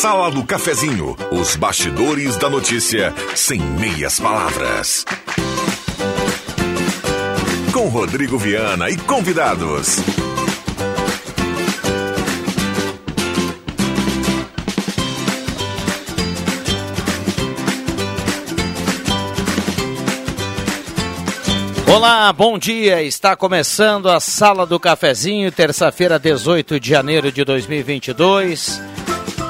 Sala do Cafezinho, os bastidores da notícia sem meias palavras. Com Rodrigo Viana e convidados. Olá, bom dia. Está começando a Sala do Cafezinho, terça-feira, 18 de janeiro de 2022.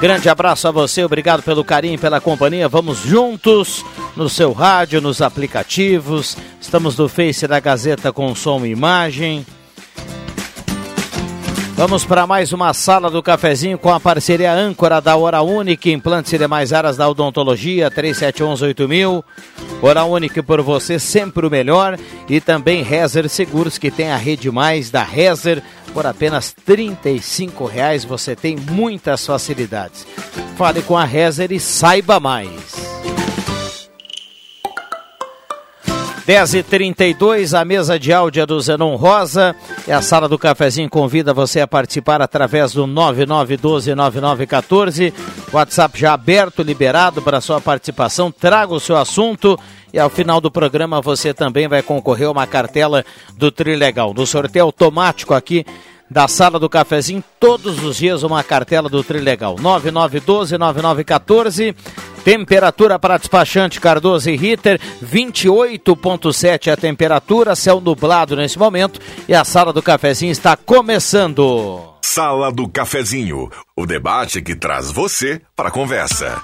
Grande abraço a você, obrigado pelo carinho, pela companhia. Vamos juntos no seu rádio, nos aplicativos. Estamos no Face da Gazeta com som e imagem. Vamos para mais uma sala do cafezinho com a parceria âncora da Hora Única, implantes e demais áreas da odontologia, 37118000. Hora Única por você, sempre o melhor. E também Rezer Seguros, que tem a rede mais da Rezer. Por apenas R$ reais você tem muitas facilidades. Fale com a Rezer e saiba mais. 10h32, a mesa de áudio é do Zenon Rosa. E a sala do cafezinho convida você a participar através do 99129914. WhatsApp já aberto, liberado para sua participação. Traga o seu assunto. E ao final do programa você também vai concorrer a uma cartela do Trilegal. No sorteio automático aqui da sala do cafezinho, todos os dias uma cartela do Trilegal. 9912-9914. Temperatura para despachante Cardoso e Ritter, 28,7 a temperatura, céu nublado nesse momento e a sala do cafezinho está começando. Sala do Cafezinho, o debate que traz você para a conversa.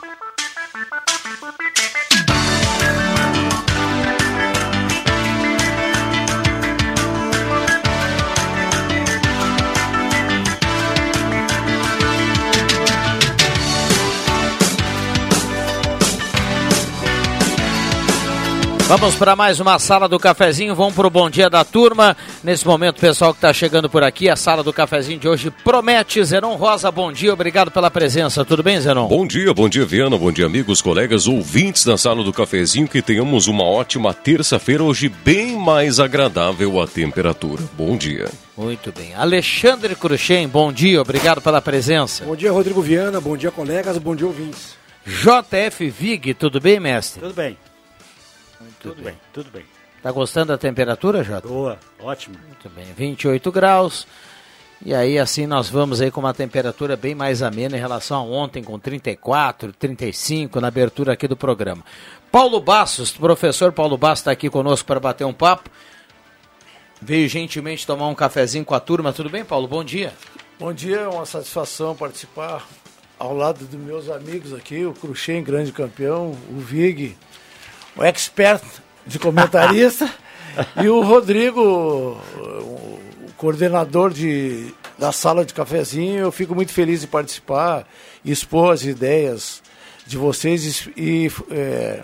Vamos para mais uma sala do cafezinho, vamos para o bom dia da turma. Nesse momento, pessoal que está chegando por aqui, a sala do cafezinho de hoje promete. Zenon Rosa, bom dia, obrigado pela presença. Tudo bem, Zenon? Bom dia, bom dia, Viana, bom dia, amigos, colegas, ouvintes da sala do cafezinho. Que tenhamos uma ótima terça-feira, hoje bem mais agradável a temperatura. Bom dia. Muito bem. Alexandre Cruxem, bom dia, obrigado pela presença. Bom dia, Rodrigo Viana, bom dia, colegas, bom dia, ouvintes. JF Vig, tudo bem, mestre? Tudo bem. Muito tudo bem. bem, tudo bem. Tá gostando da temperatura, Jota? Boa, ótimo. Muito bem, 28 graus. E aí assim nós vamos aí com uma temperatura bem mais amena em relação a ontem com 34, 35 na abertura aqui do programa. Paulo Bastos, professor Paulo Bastos está aqui conosco para bater um papo. Veio gentilmente tomar um cafezinho com a turma. Tudo bem, Paulo? Bom dia. Bom dia, é uma satisfação participar ao lado dos meus amigos aqui, o Cruxem, grande campeão, o Vig, o expert de comentarista, e o Rodrigo, o coordenador de, da sala de cafezinho. Eu fico muito feliz de participar e expor as ideias de vocês e, é,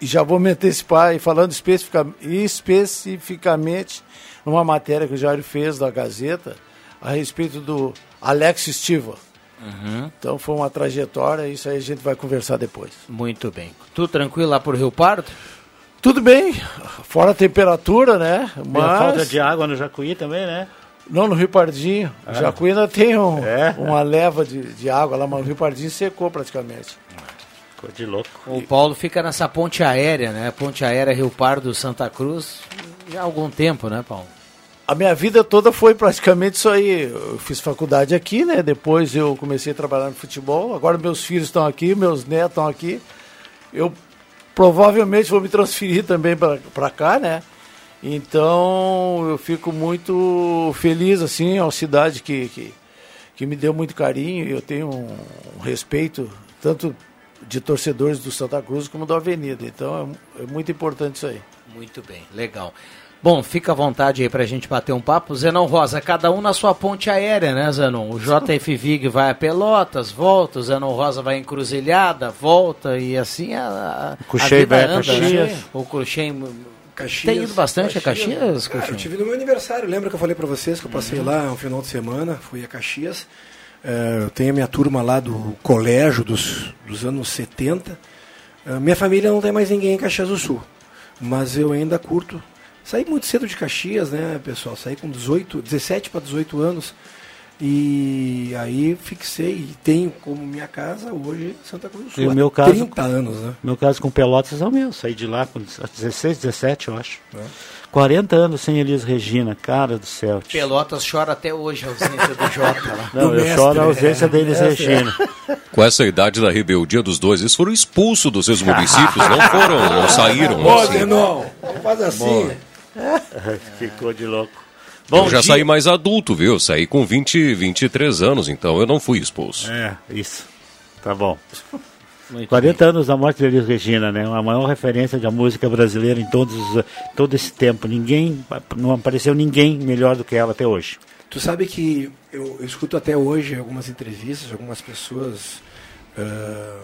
e já vou me antecipar e falando especifica, especificamente numa matéria que o Jair fez da Gazeta a respeito do Alex Estiva. Uhum. Então foi uma trajetória, isso aí a gente vai conversar depois. Muito bem. Tudo tranquilo lá por Rio Pardo? Tudo bem, fora a temperatura, né? Mas... A falta de água no Jacuí também, né? Não, no Rio Pardinho. O ah. Jacuí ainda tem um, é. uma leva de, de água lá, mas o Rio Pardinho secou praticamente. Ficou de louco. O Paulo fica nessa ponte aérea, né? Ponte aérea Rio Pardo Santa Cruz já há algum tempo, né, Paulo? A minha vida toda foi praticamente isso aí. Eu fiz faculdade aqui, né? Depois eu comecei a trabalhar no futebol. Agora meus filhos estão aqui, meus netos estão aqui. Eu provavelmente vou me transferir também para cá, né? Então eu fico muito feliz, assim, é uma cidade que, que, que me deu muito carinho. Eu tenho um, um respeito, tanto de torcedores do Santa Cruz como da Avenida. Então é, é muito importante isso aí. Muito bem, legal. Bom, fica à vontade aí pra gente bater um papo. Zenon Rosa, cada um na sua ponte aérea, né, Zenon? O JF Vig vai a Pelotas, volta, o Zenon Rosa vai em Cruzilhada, volta, e assim a, a, Cuxei vai a Caxias. Né? O Cruxem Caxias, tem ido bastante Caxias, a Caxias? Cara, eu tive no meu aniversário, lembra que eu falei para vocês que eu passei uhum. lá um final de semana, fui a Caxias. Uh, eu tenho a minha turma lá do colégio dos, dos anos 70. Uh, eh, minha família não tem mais ninguém em Caxias do Sul, mas eu ainda curto Saí muito cedo de Caxias, né, pessoal? Saí com 18, 17 para 18 anos. E aí fixei e tenho como minha casa hoje Santa Cruz do Sul. E o meu caso- 30 anos, né? Meu caso com Pelotas é o meu. Saí de lá com 16, 17, eu acho. 40 anos sem Elis Regina, cara do céu. tio. Pelotas chora até hoje a ausência do Jota lá. Não, do eu mestre, choro a ausência da Elis Mestre. Regina. Com essa idade da rebeldia dos dois, eles foram expulsos dos seus municípios, não foram, não saíram. Ô, assim. Zenon, não faz assim. Ficou de louco. eu já saí mais adulto, viu? Eu saí com 20, 23 anos, então eu não fui expulso. É, isso. Tá bom. Muito 40 anos da morte de Elis Regina, né? Uma maior referência da música brasileira em todos, os- todo esse tempo. Ninguém, não apareceu ninguém melhor do que ela até hoje. Tu sabe que eu, eu escuto até hoje algumas entrevistas, algumas pessoas. ah,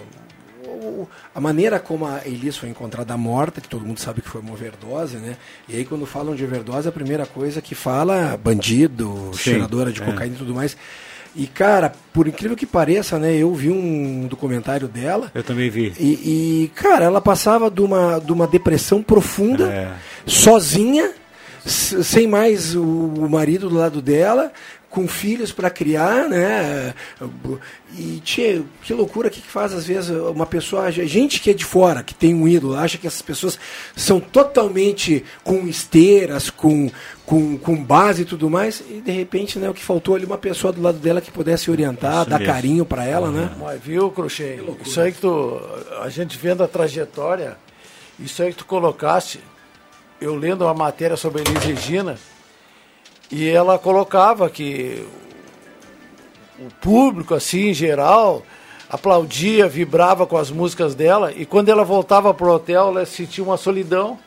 o- a maneira como a Elis foi encontrada morta, que todo mundo sabe que foi uma overdose, né? E aí quando falam de overdose, a primeira coisa que fala é bandido, cheiradora de cocaína e tudo mais. E cara, por incrível que pareça, né? Eu vi um documentário dela. Eu também vi. E, e, cara, ela passava de uma, de uma depressão profunda, É. sozinha, sem mais o, o marido do lado dela, com filhos para criar, né? E, tchê, que loucura que, que faz às vezes uma pessoa, gente que é de fora, que tem um ídolo, acha que essas pessoas são totalmente com esteiras, com, com, com base e tudo mais, e de repente, né, o que faltou ali uma pessoa do lado dela que pudesse orientar, Isso dar mesmo. carinho para ela, né? Mas viu, Cruxem? Isso aí que tu. A gente vendo a trajetória, isso aí que tu colocaste, eu lendo uma matéria sobre a Elis Regina, e ela colocava que o público, assim, em geral, aplaudia, vibrava com as músicas dela, e quando ela voltava pro hotel, ela sentia uma solidão.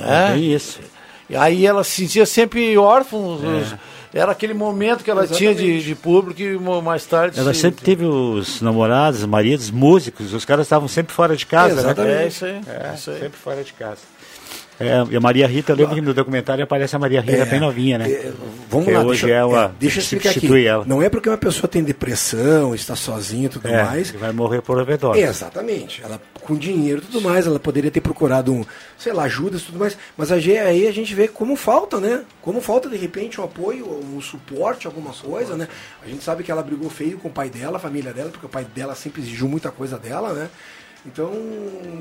É bem isso. E aí ela se sentia sempre órfã. os- Era aquele momento que ela tinha de, de público e mais tarde. Ela se- sempre teve os namorados, maridos, músicos, os caras estavam sempre fora de casa, né? Exatamente. É isso aí. É, isso aí. sempre fora de casa. É, e a Maria Rita, eu lembro que no documentário aparece a Maria Rita bem novinha, né? É, vamos lá, hoje deixa, é uma- é, deixa eu explicar aqui. ela. Não é porque uma pessoa tem depressão, está sozinha e tudo É, mais. que vai morrer por overdose. Exatamente. Ela com dinheiro e tudo mais, ela poderia ter procurado um, sei lá, ajuda e tudo mais. Mas aí a gente vê como falta, né? Como falta de repente um apoio, um suporte, alguma coisa, né? A gente sabe que ela brigou feio com o pai dela, a família dela, porque o pai dela sempre exigiu muita coisa dela, né? Então,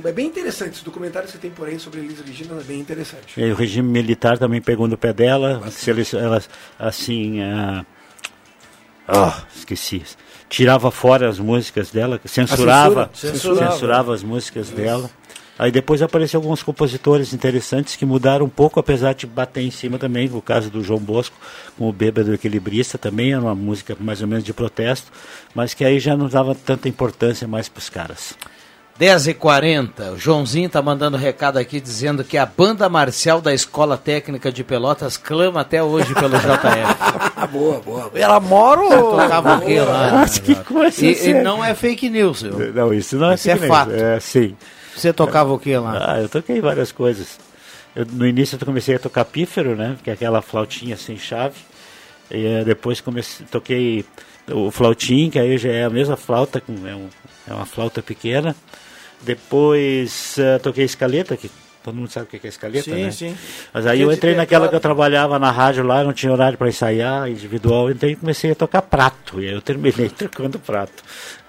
é bem interessante. Esse documentário que você tem por aí sobre Elisa Regina é bem interessante. E o regime militar também pegou no pé dela, se eles, ela, assim, ah, ah, esqueci, tirava fora as músicas dela, censurava, censura? Censurava. censurava as músicas dela. Aí depois apareceram alguns compositores interessantes que mudaram um pouco, apesar de bater em cima também, o caso do João Bosco, com o Bêbado Equilibrista, também era uma música mais ou menos de protesto, mas que aí já não dava tanta importância mais para os caras. 10h40, o Joãozinho tá mandando recado aqui dizendo que a banda marcial da Escola Técnica de Pelotas clama até hoje pelo JF. Boa, boa. Ela mora ou. Tocava o quê lá? Nossa, que coisa E, e séria. não é fake news, viu? Não, isso não é, Isso é fake news. fato. É, sim. Você tocava o quê lá? Ah, eu toquei várias coisas. Eu, no início eu comecei a tocar pífero, né? Que é aquela flautinha sem chave. E eh, depois comecei, toquei o flautim, que aí já é a mesma flauta, com- é, um- é uma flauta pequena. Depois eh, toquei escaleta, que todo mundo sabe o que é escaleta, Sim, né? sim. Mas aí eu entrei naquela que eu trabalhava na rádio lá, não tinha horário para ensaiar, individual, então eu comecei a tocar prato. E aí eu terminei tocando prato.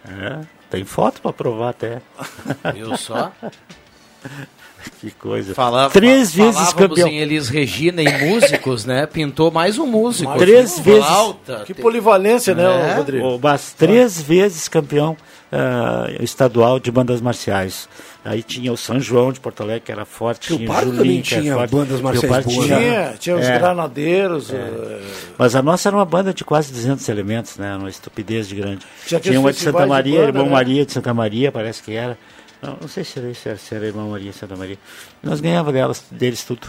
É, tem foto para provar até. Viu só? que coisa. Falava, Três vezes campeão. em Elis Regina e músicos, né? Pintou mais um músico. Três vezes. Flauta, Que polivalência, né, É. Rodrigo? O Bas, três vezes campeão ah, estadual de bandas marciais. Aí tinha o São João de Porto Alegre, que era forte. Rio tinha Pardo Julinho, também tinha forte. bandas marciais boas, tinha. né? Tinha, tinha os É. granadeiros. eh, Mas a nossa era uma banda de quase 200 elementos, né? Uma estupidez de grande. Tinha Tinha uma de Santa festivais de Maria, banda, Irmão né? Maria de Santa Maria, parece que era. Não, não sei se era, se era, se era Irmão Maria de Santa Maria. Nós ganhávamos delas, deles tudo.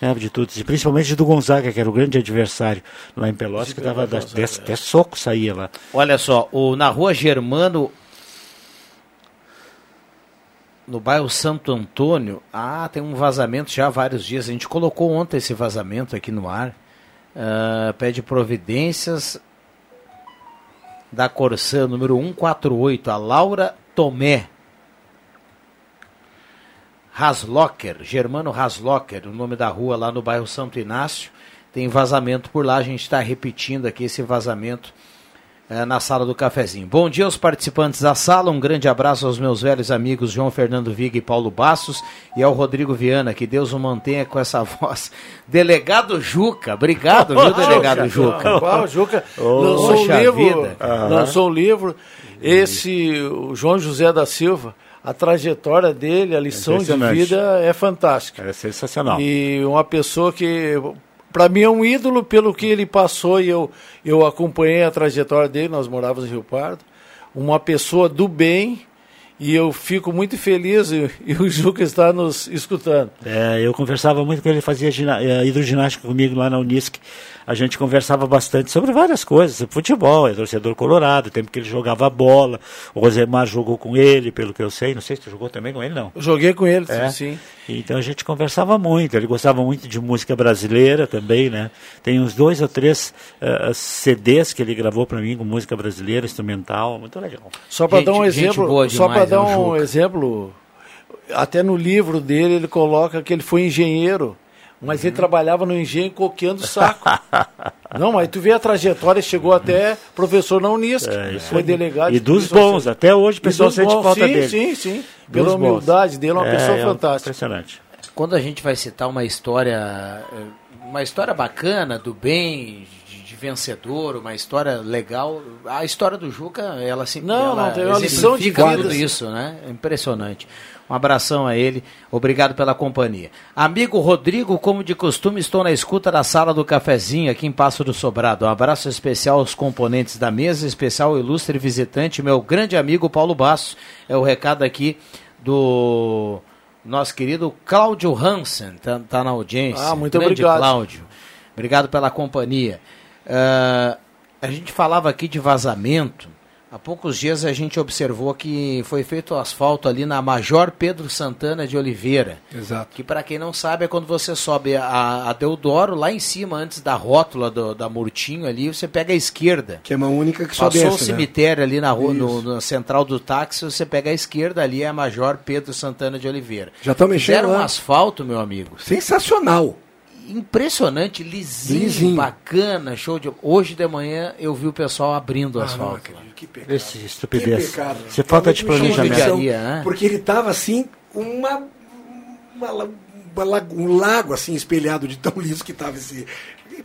Ganhava de tudo. E principalmente do Gonzaga, que era o grande adversário lá em Pelotas, que dava até, soco saía lá. Olha só, o, na rua Germano, no bairro Santo Antônio, ah, tem um vazamento já há vários dias. A gente colocou ontem esse vazamento aqui no ar. Ah, pede providências da Corsã, número 148, a Laura Tomé. Haslocker, Germano Haslocker, o nome da rua lá no bairro Santo Inácio. tem vazamento por lá. A gente está repetindo aqui esse vazamento é, na sala do cafezinho. Bom dia aos participantes da sala, um grande abraço aos meus velhos amigos João Fernando Viga e Paulo Bassos e ao Rodrigo Viana, que Deus o mantenha com essa voz. Delegado Juca, obrigado, viu, delegado Juca? Qual, Juca lançou um livro, lançou um livro, esse, o João José da Silva, a trajetória dele, a lição de vida é fantástica. É sensacional. E uma pessoa que para mim é um ídolo pelo que ele passou e eu, eu acompanhei a trajetória dele, nós morávamos em Rio Pardo. Uma pessoa do bem e eu fico muito feliz e, e o Juca está nos escutando. É, eu conversava muito com ele, fazia eh, hidroginástica comigo lá na Unisc a gente conversava bastante sobre várias coisas, sobre futebol, é torcedor colorado, o tempo que ele jogava bola, o Rosemar jogou com ele, pelo que eu sei, não sei se tu jogou também com ele, não. Eu joguei com ele, é. sim. Então a gente conversava muito, ele gostava muito de música brasileira também, né? Tem uns dois ou três uh, eh, CDs que ele gravou para mim com música brasileira, instrumental, muito legal. Só para dar um exemplo, só para dar né, um exemplo, até no livro dele ele coloca que ele foi engenheiro mas ele trabalhava no engenho coqueando saco. Não, mas tu vê a trajetória, chegou até professor na Unisc, é, foi delegado. E dos bons, até hoje o pessoal sente bons, falta sim, dele. Sim, sim, Pela humildade dele, é uma é, pessoa é fantástica. Impressionante. Quando a gente vai citar uma história, uma história bacana, do bem, vencedor, uma história legal, a história do Juca, ela sempre não, ela não, tem uma lição de vida. tudo isso, né? Impressionante. Um abração a ele, obrigado pela companhia. Amigo Rodrigo, como de costume, estou na escuta da sala do cafezinho aqui em Passo do Sobrado. Um abraço especial aos componentes da mesa, especial ao ilustre visitante, meu grande amigo Paulo Basso. É o recado aqui do nosso querido Cláudio Hansen, tá, tá na audiência. Ah, muito grande obrigado. Cláudio. Obrigado pela companhia. Uh, a gente falava aqui de vazamento. Há poucos dias a gente observou que foi feito o asfalto ali na Major Pedro Santana de Oliveira. Exato. Que para quem não sabe é quando você sobe a, a Deodoro, lá em cima, antes da rótula do, da Murtinho ali, você pega a esquerda. Que é uma única que sobe Passou essa, o né? cemitério né? ali na rua, no, no, central do táxi, você pega a esquerda ali, é a Major Pedro Santana de Oliveira. Já estão mexendo Fizeram lá. um asfalto, meu amigo. Sensacional impressionante, lisinho, lisinho, bacana, show de. Hoje de manhã eu vi o pessoal abrindo o ah, asfalto. Não, que pecado. Esse estupidez. Que pecado. Você falta de planejamento. Né? Porque ele estava assim, uma, uma, uma, um lago assim espelhado de tão liso que estava esse.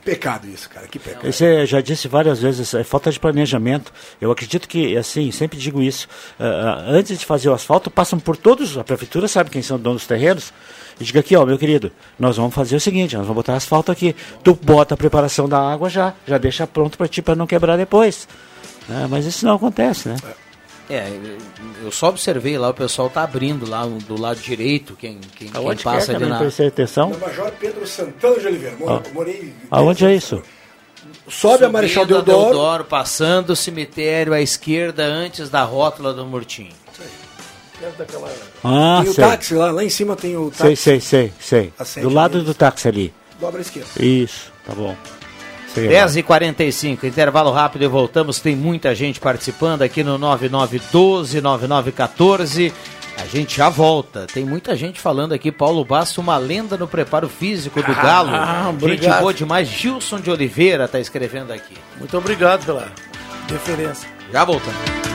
Pecado isso, cara, que pecado. Você já disse várias vezes, é falta de planejamento. Eu acredito que, assim, sempre digo isso. Uh, antes de fazer o asfalto, passam por todos, a prefeitura sabe quem são donos dos terrenos, e diga aqui, ó, meu querido, nós vamos fazer o seguinte, nós vamos botar asfalto aqui. Tu bota a preparação da água já, já deixa pronto para ti para não quebrar depois. É, mas isso não acontece, né? É, eu só observei lá, o pessoal tá abrindo lá do lado direito, quem, quem, quem passa é, ali na... Prestei atenção. Na Major Pedro Santana de Oliveira, morei... Ah. morei Aonde é isso? Sobe a Marechal Deodoro. Deodoro, passando o cemitério à esquerda antes da rótula do Murtinho. Perto daquela. Ah, tem sei. o táxi lá, lá em cima tem o táxi. Sei, sei, sei, sei. Do lado do táxi ali. Dobra esquerda. Isso, tá bom. 10h45, intervalo rápido e voltamos. Tem muita gente participando aqui no 9912-9914. A gente já volta. Tem muita gente falando aqui. Paulo Basso, uma lenda no preparo físico do Galo. Ah, gente boa demais. Gilson de Oliveira está escrevendo aqui. Muito obrigado pela deferência. Já voltamos.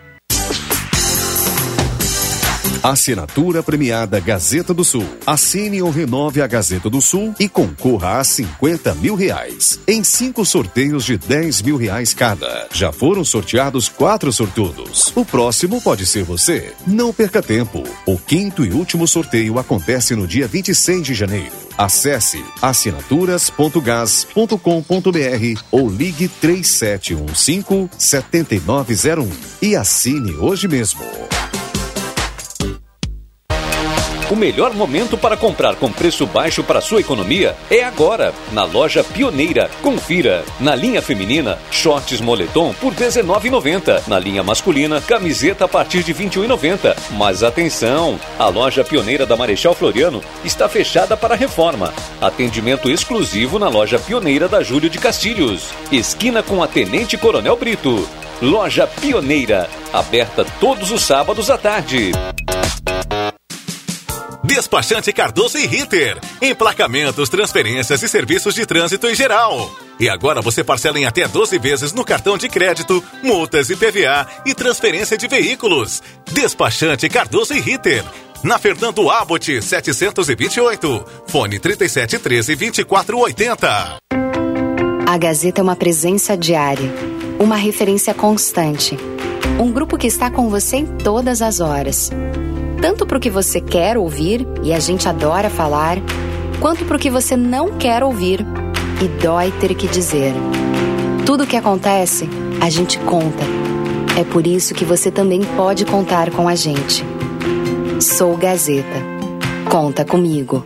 Assinatura premiada Gazeta do Sul. Assine ou renove a Gazeta do Sul e concorra a 50 mil reais. Em cinco sorteios de 10 mil reais cada. Já foram sorteados quatro sortudos. O próximo pode ser você. Não perca tempo. O quinto e último sorteio acontece no dia 26 de janeiro. Acesse assinaturas.gas.com.br ou ligue 3715 7901 e assine hoje mesmo. O melhor momento para comprar com preço baixo para sua economia é agora, na loja Pioneira. Confira. Na linha feminina, shorts moletom por R$19,90. Na linha masculina, camiseta a partir de R$21,90. Mas atenção! A loja Pioneira da Marechal Floriano está fechada para reforma. Atendimento exclusivo na loja Pioneira da Júlio de Castilhos. Esquina com a Tenente Coronel Brito. Loja Pioneira, aberta todos os sábados à tarde. Despachante Cardoso e Ritter. Emplacamentos, transferências e serviços de trânsito em geral. E agora você parcela em até 12 vezes no cartão de crédito, multas e PVA e transferência de veículos. Despachante Cardoso e Ritter. Na Fernando Abbott 728. Fone 3713 2480. A Gazeta é uma presença diária, uma referência constante. Um grupo que está com você em todas as horas tanto para o que você quer ouvir e a gente adora falar, quanto para o que você não quer ouvir e dói ter que dizer. Tudo o que acontece, a gente conta. É por isso que você também pode contar com a gente. Sou Gazeta. Conta comigo.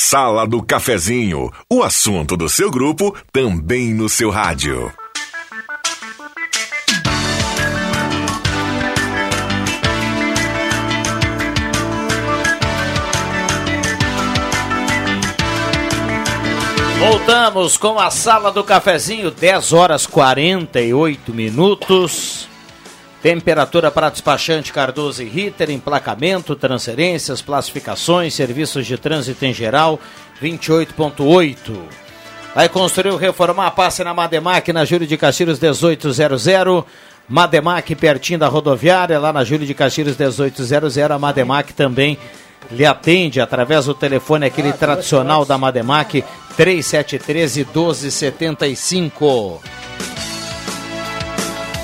Sala do Cafezinho, o assunto do seu grupo também no seu rádio. Voltamos com a Sala do Cafezinho, 10 horas 48 minutos. Temperatura para despachante Cardoso e Ritter, emplacamento, transferências, classificações, serviços de trânsito em geral, 28.8. Vai construir ou reformar, passe na Mademac, na Júlio de Castilhos 1800. Mademac, pertinho da rodoviária, lá na Júlio de Castilhos 1800. A Mademac também lhe atende através do telefone aquele ah, tradicional da Mademac, 3713 1275.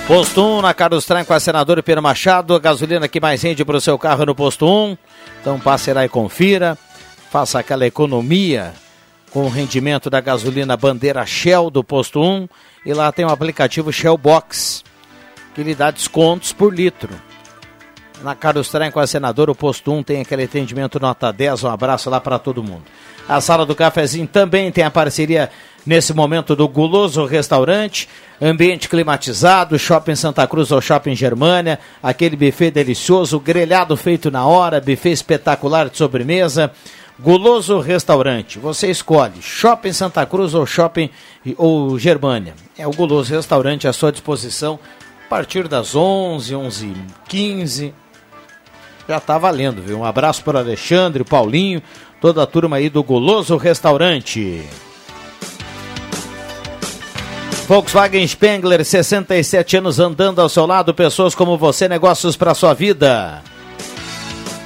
Posto 1 na Carlos Traem com a senadora Pedro Machado. A gasolina que mais rende para o seu carro no posto 1. Então passe lá e confira. Faça aquela economia com o rendimento da gasolina bandeira Shell do posto 1. E lá tem o aplicativo Shell Box, que lhe dá descontos por litro. Na Carlos Traem com a senadora, o posto 1 tem aquele atendimento nota 10. Um abraço lá para todo mundo. A sala do cafezinho também tem a parceria nesse momento do Guloso Restaurante, ambiente climatizado, Shopping Santa Cruz ou Shopping Germânia, aquele buffet delicioso, grelhado feito na hora, buffet espetacular de sobremesa. Guloso Restaurante, você escolhe Shopping Santa Cruz ou Shopping ou Germânia. É o Guloso Restaurante à sua disposição a partir das 11, 11 15 já está valendo, viu? Um abraço para Alexandre, Paulinho, toda a turma aí do Goloso Restaurante. Volkswagen Spengler, 67 anos andando ao seu lado, pessoas como você, negócios para sua vida.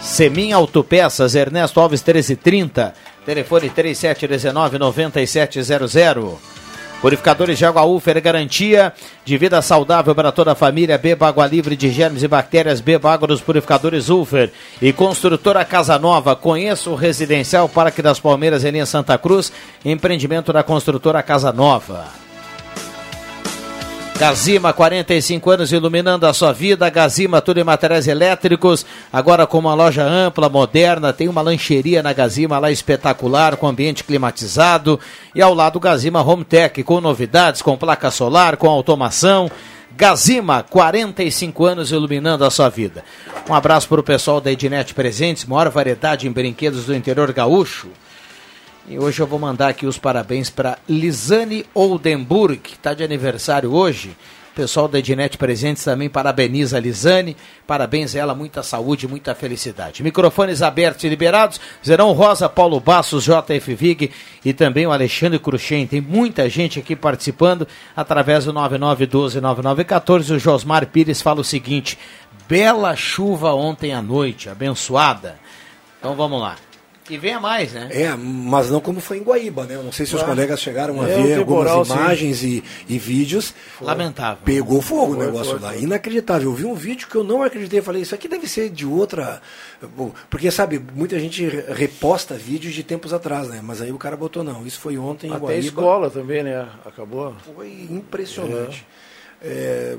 Semin Autopeças, Ernesto Alves 1330, telefone 3719 9700. Purificadores de água Ufer, garantia de vida saudável para toda a família. Beba água livre de germes e bactérias. Beba água dos purificadores Ufer. E construtora Casa Nova. Conheça o residencial Parque das Palmeiras em Santa Cruz. Empreendimento da construtora Casa Nova. Gazima, 45 anos iluminando a sua vida. Gazima, tudo em materiais elétricos. Agora com uma loja ampla, moderna. Tem uma lancheria na Gazima lá espetacular, com ambiente climatizado. E ao lado Gazima Home Tech, com novidades, com placa solar, com automação. Gazima, 45 anos iluminando a sua vida. Um abraço para o pessoal da Ednet Presentes, maior variedade em brinquedos do interior gaúcho. E hoje eu vou mandar aqui os parabéns para Lisane Oldenburg, que está de aniversário hoje. O pessoal da Ednet Presentes também parabeniza a Lisane. Parabéns a ela, muita saúde, muita felicidade. Microfones abertos e liberados. Zerão Rosa, Paulo Bassos, JF Vig e também o Alexandre Cruxem. Tem muita gente aqui participando através do 9912-9914. O Josmar Pires fala o seguinte: bela chuva ontem à noite, abençoada. Então vamos lá. E venha mais, né? É, mas não como foi em Guaíba, né? Eu não sei se os Ah. colegas chegaram a É, ver temporal, algumas imagens e, e vídeos. Lamentável. Pegou fogo Foi, o negócio foi, lá. foi. Inacreditável. Eu vi um vídeo que eu não acreditei. Falei, isso aqui deve ser de outra. Porque, sabe, muita gente re- reposta vídeos de tempos atrás, né? Mas aí o cara botou, não. Isso foi ontem em Até Guaíba. escola também, né? Acabou. Foi impressionante. É,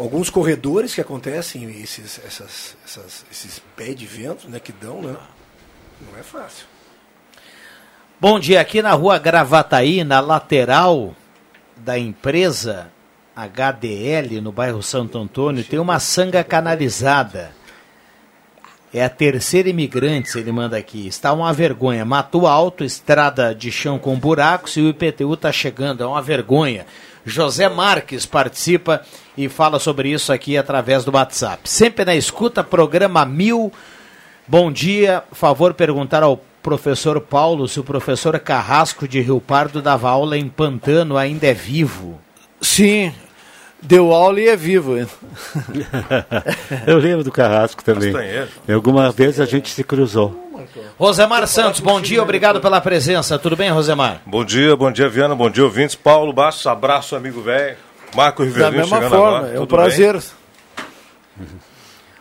alguns corredores que acontecem, esses, essas, essas- esses pés de vento né, que dão, né? Não é fácil. Bom dia, aqui na rua Gravataí, na lateral da empresa HDL, no bairro Santo Antônio, tem uma sanga canalizada. É a terceira imigrantes, ele manda aqui. Está uma vergonha. Matou alto, estrada de chão com buracos e o IPTU está chegando. É uma vergonha. José Marques participa e fala sobre isso aqui através do WhatsApp. Sempre na escuta, programa Mil. Bom dia. Favor perguntar ao professor Paulo se o professor Carrasco de Rio Pardo dava aula em Pantano ainda é vivo. Sim, deu aula e é vivo. Eu lembro do Carrasco também. Castanheiro. E alguma vez a gente se cruzou. Rosemar Santos, bom dia, obrigado pela presença. Tudo bem, Rosemar? Bom dia, bom dia, Viana, bom dia, ouvintes. Paulo Bastos, abraço, amigo velho. Marco Rivelino Da mesma chegando forma, agora. é um tudo prazer. bem?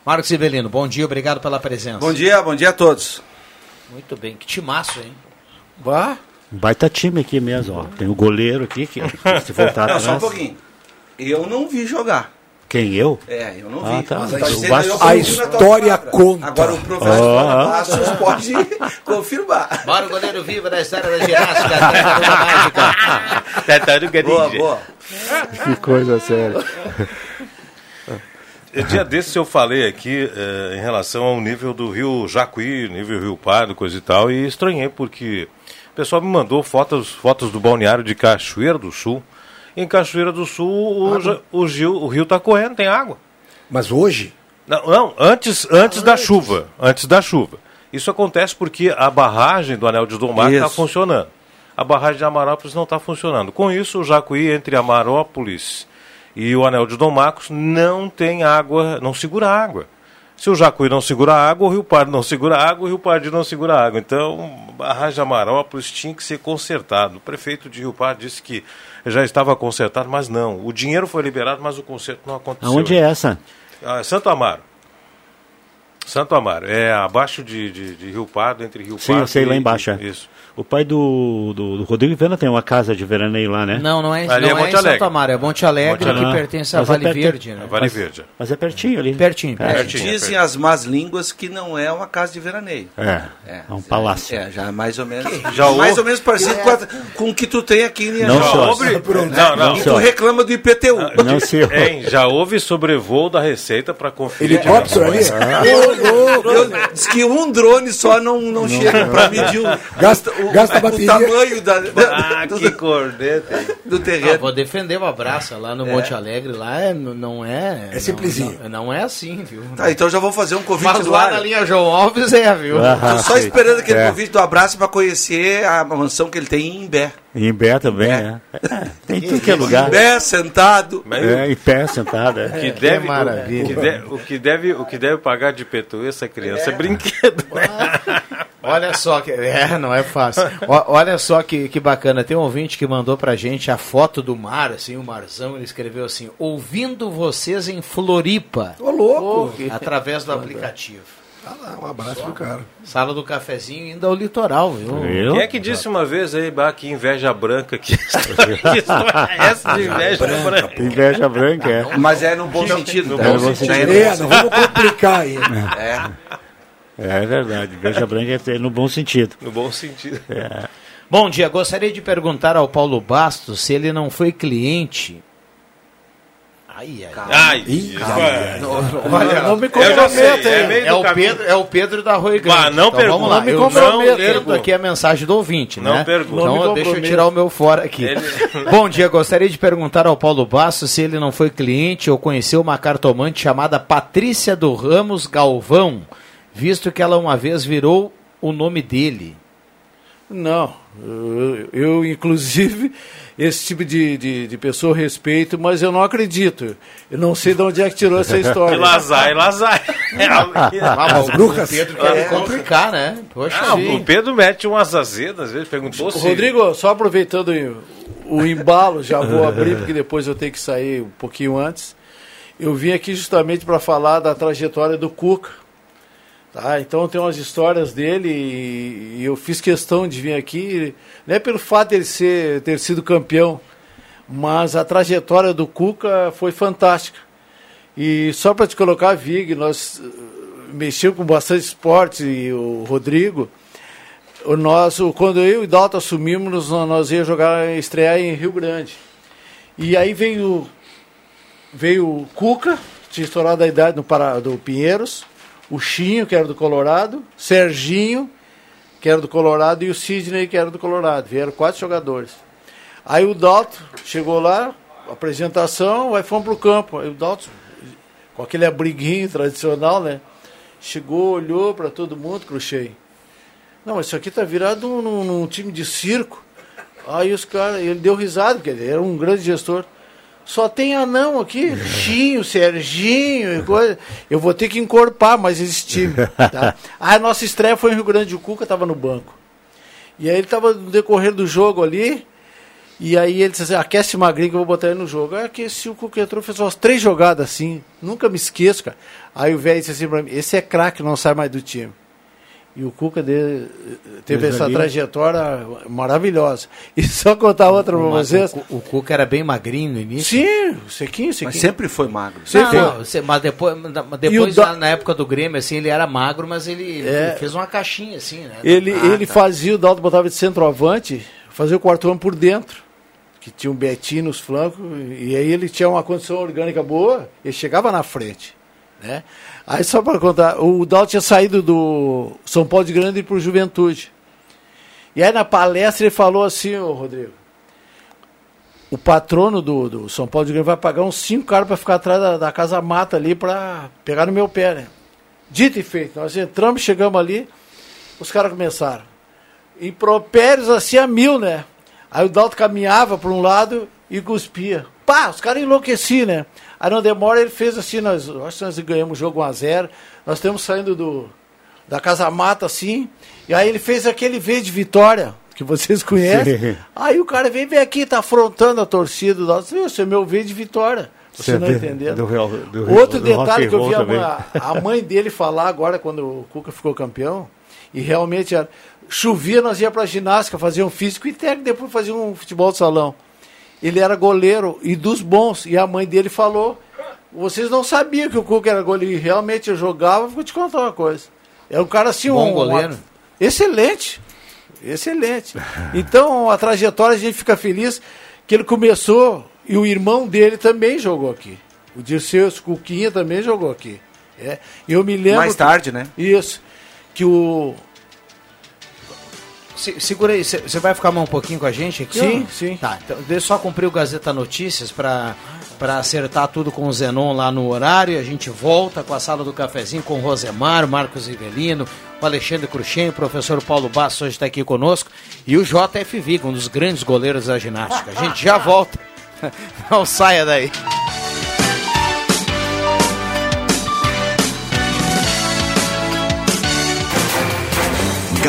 Marcos Sivelino, bom dia, obrigado pela presença. Bom dia, bom dia a todos. Muito bem, que timaço, hein? Vá. Um baita time aqui mesmo, ó. Tem o goleiro aqui, que se voltar Não, só um pouquinho. Eu não vi jogar. Quem, eu? É, eu não Ah, vi. tá. Mas Mas tá eu que A história conta. Agora o professor Ah. Bastos pode confirmar. Bora o goleiro vivo da história da ginástica, tartaruga mágica. Boa, boa. Que coisa séria. E Dia desses eu falei aqui eh, em relação ao nível do rio Jacuí, nível Rio Pardo, coisa e tal, e estranhei porque o pessoal me mandou fotos, fotos do balneário de Cachoeira do Sul. Em Cachoeira do Sul o, o, Gil- o rio está correndo, tem água. Mas hoje? Não, não antes, antes da chuva. Antes da chuva. Isso acontece porque a barragem do Anel de Domar está funcionando. A barragem de Amarópolis não está funcionando. Com isso, o Jacuí entre Amarópolis e o Anel de Dom Marcos não tem água, não segura água. Se o Jacuí não segura água, o Rio Pardo não segura água, o Rio Pardo não segura água. Então, a barragem de Amarópolis tinha que ser consertado. O prefeito de Rio Pardo disse que já estava consertado, mas não. O dinheiro foi liberado, mas o conserto não aconteceu. Aonde é essa? Ah, Santo Amaro. Santo Amaro. É abaixo de, de, de Rio Pardo, entre Rio Sim, Pardo eu sei, e- lá embaixo. é. Isso. O pai do, do, do Rodrigo Viana tem uma casa de veraneio lá, né? Não, não é, Ali não é é, Monte em Alegre. Santo Amaro, é Monte Alegre, Monte que pertence a Mas é Vale perto- Verde. Né? Vale Mas- Verde. Mas é pertinho ali. Pertinho, É. Pertinho, Dizem pertinho. as más línguas que não é uma casa de veraneio. É, é um palácio. É, já mais ou menos. Já mais ou menos parecido com, a- com o que tu tem aqui em Não. Houve- Pronto. Não, não. E tu reclama do IPTU. Não sei. Hein, já houve sobrevoo da Receita para conferir Helicóptero ali? Eu, diz que um drone só não, não chega para medir o, Gasta- o, gasta o bateria. tamanho da, da- Ah, do, que corneta. do Ah, terreno. vou defender o abraço lá no Monte Alegre, lá é, não é... É simplesinho. Não, não é assim, viu? Tá, então já vou fazer um convite Mas do lá ar. na linha João Alves é, viu? Ah, Tô só sei. esperando aquele É. convite do abraço para conhecer a mansão que ele tem em Imbé. Em Imbé também, é. É, Tem tudo que é lugar. Imbé, sentado. Mas É, em pé, sentado. o É. que deve, maravilha. O que, deve, o, que deve, o que deve pagar de IPTU essa criança é, brinquedo. né? Olha só que. É, não é fácil. O- olha só que, que bacana. Tem um ouvinte que mandou pra gente a foto do mar, assim, o marzão. Ele escreveu assim: ouvindo vocês em Floripa. Ô, louco. Através do aplicativo. Ah lá, um abraço pro cara. Sala do cafezinho indo ao litoral, viu? Viu? Quem é que disse uma vez aí, bah, que inveja branca que que história é essa de inveja branca? Inveja branca, é. Mas é no bom sentido. tá? bom Já sentido. é no É, bom não vamos complicar aí. É. É verdade. Inveja branca é no bom sentido. No bom sentido. Bom dia, gostaria de perguntar ao Paulo Bastos se ele não foi cliente. Ai, ai. Ai, Ih, é- Olha, Não me Eu comprometa é É o. Pedro, é o Pedro da Rui Grande. Bah, não então, pergunta. vamos lá. Não me Eu comprometa. lendo aqui a mensagem do ouvinte, Não né? pergunta. Então Não deixa eu tirar o meu fora aqui. Ele- Bom dia, gostaria de perguntar ao Paulo Basso se ele não foi cliente ou conheceu uma cartomante chamada Patrícia do Ramos Galvão, visto que ela uma vez virou o nome dele. Não. Eu, eu, inclusive, esse tipo de, de, de, pessoa respeito, mas eu não acredito. Eu não sei de onde é que tirou essa história. Elazar, Elazar. As bruxas. Pedro quer é, complicar, né? Poxa, ah, o Pedro mete umas azedas, às vezes perguntou se... Rodrigo, só aproveitando o embalo, já vou abrir, porque depois eu tenho que sair um pouquinho antes. Eu vim aqui justamente para falar da trajetória do Cuca. Tá? Então tem umas histórias dele e, eu fiz questão de vir aqui, não é pelo fato de ele ser, ter sido campeão, mas a trajetória do Cuca foi fantástica. E só para te colocar, Vig, nós uh, mexemos com bastante esporte e o Rodrigo. O nosso, quando eu e Dalton assumimos, nós ia jogar, estrear em Rio Grande. E aí veio veio o Cuca, tinha estourado a idade no do Pinheiros, o Chinho, que era do Colorado, Serginho, que era do Colorado, e o Sidney, que era do Colorado. Vieram quatro jogadores. Aí o Dalton chegou lá, apresentação, aí fomos pro campo. Aí o Dalton, com aquele abriguinho tradicional, né? Chegou, olhou para todo mundo, Cruxei. Não, mas isso aqui tá virado num, num time de circo. Aí os caras, ele deu risada, porque ele era um grande gestor. Só tem anão aqui, Chinho, Serginho e coisa. Eu vou ter que encorpar mais esse time. Tá? A nossa estreia foi em Rio Grande do Cuca, estava no banco. E aí ele estava no decorrer do jogo ali. E aí ele disse assim, aquece magrinho que eu vou botar ele no jogo. Aí aqueci o Cuca entrou, fez umas três jogadas assim. Nunca me esqueço, cara. Aí o velho disse assim pra mim, esse é craque, não sai mais do time. E o Cuca de, teve essa ali. trajetória maravilhosa. E só contar outra para vocês. O, o, Cuca era bem magrinho no início? Sim, sequinho, sequinho. Mas sempre foi magro. Sempre não, não, mas depois, depois do... na época do Grêmio, assim, ele era magro, mas ele, é... ele fez uma caixinha assim, né? Ele, ah, ele tá. fazia, o Dalton botava de centroavante, fazia o quarto ano por dentro. Que tinha um Betinho nos flancos, e aí ele tinha uma condição orgânica boa, ele chegava na frente. Né? Aí só para contar, o Dal tinha saído do São Paulo de Grande para o Juventude. E aí na palestra ele falou assim, ô Rodrigo, o patrono do, do São Paulo de Grande vai pagar uns cinco caras para ficar atrás da, da, casa mata ali para pegar no meu pé, né? Dito e feito, nós entramos, chegamos ali, os caras começaram. Impropérios assim a mil, né? Aí o Dalto caminhava para um lado e cuspia. Pá, os caras enlouqueciam, né? Aí não demora, ele fez assim, nós, acho que nós ganhamos o jogo 1x0. Nós estamos saindo do, da Casa Mata, assim. E aí ele fez aquele V de vitória, que vocês conhecem. Sim. Aí o cara vem, vem aqui, tá afrontando a torcida. Nossa, esse é meu V de vitória. Você, não entendeu? Do, do, Outro detalhe que eu vi a, a, mãe dele falar agora, quando o Cuca ficou campeão, e realmente era, chovia, nós ia pra ginástica, fazia um físico e técnico, depois fazia um futebol de salão ele era goleiro e dos bons. E a mãe dele falou: vocês não sabiam que o Cuca era goleiro. E realmente eu jogava, vou te contar uma coisa. É um cara assim, Bom um, goleiro. excelente. Excelente. Então a trajetória a gente fica feliz que ele começou e o irmão dele também jogou aqui. O Dirceu Cuquinha também jogou aqui. É. Eu me lembro. Mais tarde, né? Isso. Que o se, segura aí, você vai ficar mais um pouquinho com a gente aqui? Sim, sim. Tá, então deixa eu só cumprir o Gazeta Notícias para para acertar tudo com o Zenon lá no horário. A gente volta com a sala do cafezinho com o Rosemar, Marcos Rivelino, o Alexandre Cruxem, o professor Paulo Bastos hoje está aqui conosco e o JFV, um dos grandes goleiros da ginástica. A gente já volta. Não saia daí.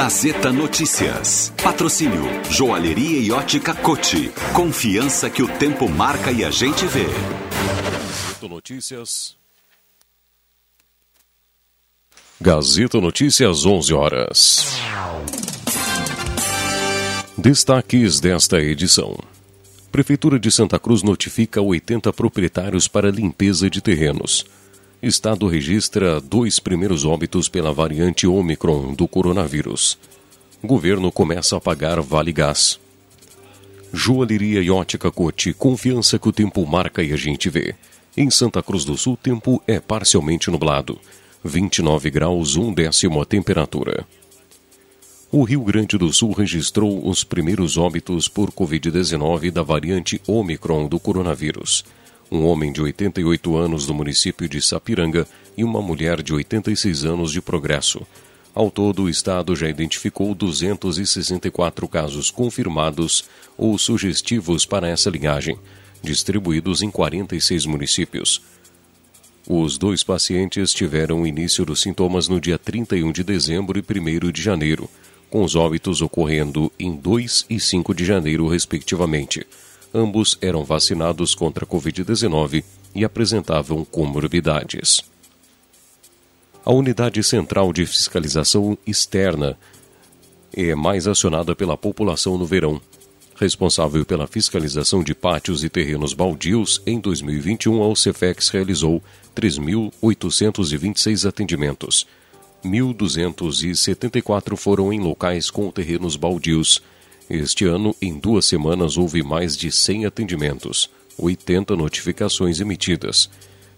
Gazeta Notícias. Patrocínio Joalheria e Ótica Cote. Confiança que o tempo marca e a gente vê. Gazeta Notícias. Gazeta Notícias 11 horas. Destaques desta edição. Prefeitura de Santa Cruz notifica 80 proprietários para limpeza de terrenos. Estado registra dois primeiros óbitos pela variante Omicron do coronavírus. Governo começa a pagar Vale Gás. Joalheria e ótica Cote, confiança que o tempo marca e a gente vê. Em Santa Cruz do Sul, tempo é parcialmente nublado. 29 graus, um décimo a temperatura. O Rio Grande do Sul registrou os primeiros óbitos por Covid-19 da variante Omicron do coronavírus um homem de 88 anos do município de Sapiranga e uma mulher de 86 anos de Progresso. Ao todo, o Estado já identificou 264 casos confirmados ou sugestivos para essa linhagem, distribuídos em 46 municípios. Os dois pacientes tiveram início dos sintomas no dia 31 de dezembro e 1 de janeiro, com os óbitos ocorrendo em 2 e 5 de janeiro, respectivamente. Ambos eram vacinados contra a Covid-19 e apresentavam comorbidades. A Unidade Central de Fiscalização Externa é mais acionada pela população no verão. Responsável pela fiscalização de pátios e terrenos baldios, em 2021 a OCEFEX realizou 3.826 atendimentos. 1.274 foram em locais com terrenos baldios. Este ano, em duas semanas, houve mais de 100 atendimentos, 80 notificações emitidas.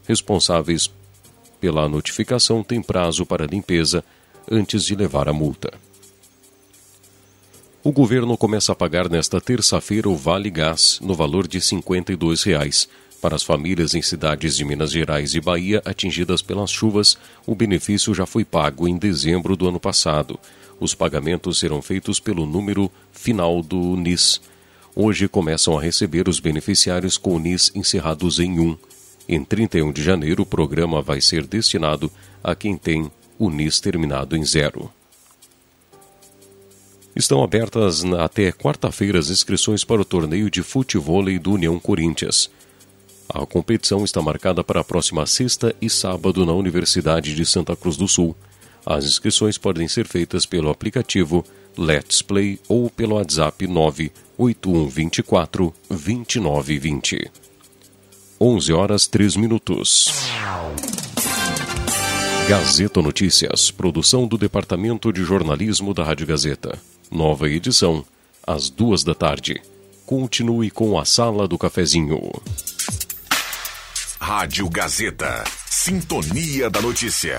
Responsáveis pela notificação têm prazo para limpeza antes de levar a multa. O governo começa a pagar nesta terça-feira o Vale Gás no valor de 52 reais. Para as famílias em cidades de Minas Gerais e Bahia atingidas pelas chuvas, o benefício já foi pago em dezembro do ano passado. Os pagamentos serão feitos pelo número final do NIS. Hoje começam a receber os beneficiários com NIS encerrados em 1. Em 31 de janeiro, o programa vai ser destinado a quem tem o NIS terminado em zero. Estão abertas até quarta-feira as inscrições para o torneio de futevôlei do União Corinthians. A competição está marcada para a próxima sexta e sábado na Universidade de Santa Cruz do Sul. As inscrições podem ser feitas pelo aplicativo Let's Play ou pelo WhatsApp 98124 2920. 11 horas 3 minutos. Gazeta Notícias, produção do Departamento de Jornalismo da Rádio Gazeta. Nova edição, às duas da tarde. Continue com a Sala do Cafezinho. Rádio Gazeta. Sintonia da Notícia.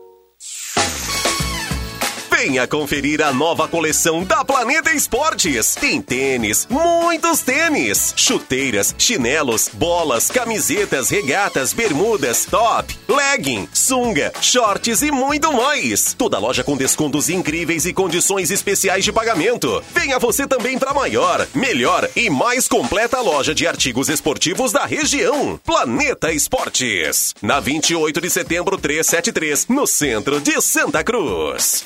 Venha conferir a nova coleção da Planeta Esportes. Tem tênis, muitos tênis, chuteiras, chinelos, bolas, camisetas, regatas, bermudas, top, legging, sunga, shorts e muito mais. Toda loja com descontos incríveis e condições especiais de pagamento. Venha você também para maior, melhor e mais completa loja de artigos esportivos da região. Planeta Esportes. Na 28 de setembro 373, no centro de Santa Cruz.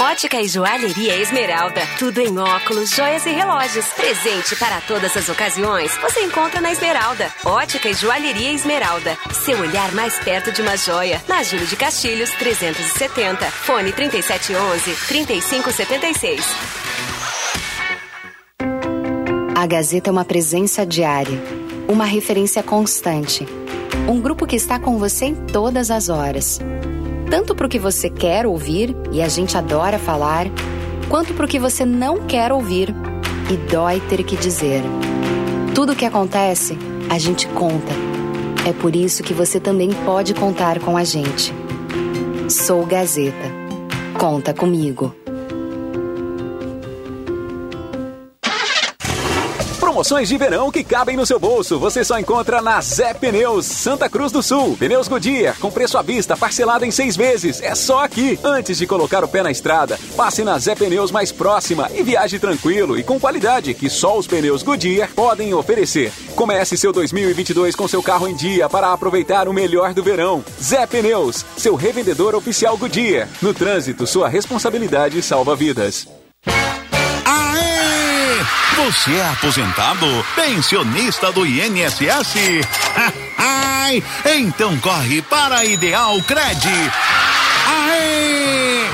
Ótica e Joalheria Esmeralda. Tudo em óculos, joias e relógios. Presente para todas as ocasiões. Você encontra na Esmeralda. Ótica e Joalheria Esmeralda. Seu olhar mais perto de uma joia. Na Júlio de Castilhos, 370. Fone 3711-3576. A Gazeta é uma presença diária. Uma referência constante. Um grupo que está com você em todas as horas tanto para o que você quer ouvir e a gente adora falar, quanto para o que você não quer ouvir e dói ter que dizer. Tudo o que acontece, a gente conta. É por isso que você também pode contar com a gente. Sou Gazeta. Conta comigo. Promoções de verão que cabem no seu bolso. Você só encontra na Zé Pneus, Santa Cruz do Sul. Pneus Goodyear, com preço à vista, parcelado em seis vezes. É só aqui. Antes de colocar o pé na estrada, passe na Zé Pneus mais próxima e viaje tranquilo e com qualidade que só os pneus Goodyear podem oferecer. Comece seu 2022 com seu carro em dia para aproveitar o melhor do verão. Zé Pneus, seu revendedor oficial Goodyear. No trânsito, sua responsabilidade salva vidas. Você é aposentado? Pensionista do INSS? Então corre para a Ideal Cred. Aê!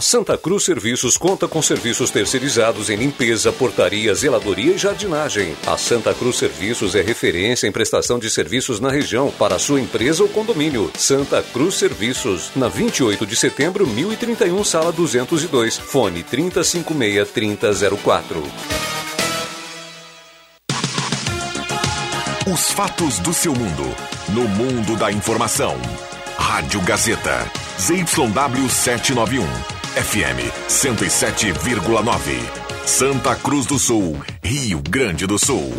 Santa Cruz Serviços conta com serviços terceirizados em limpeza, portaria, zeladoria e jardinagem. A Santa Cruz Serviços é referência em prestação de serviços na região para sua empresa ou condomínio. Santa Cruz Serviços, na 28 de setembro, 1031, sala 202, fone 3056-3004. Os fatos do seu mundo, no mundo da informação. Rádio Gazeta, ZYW 791, FM 107,9. Santa Cruz do Sul, Rio Grande do Sul.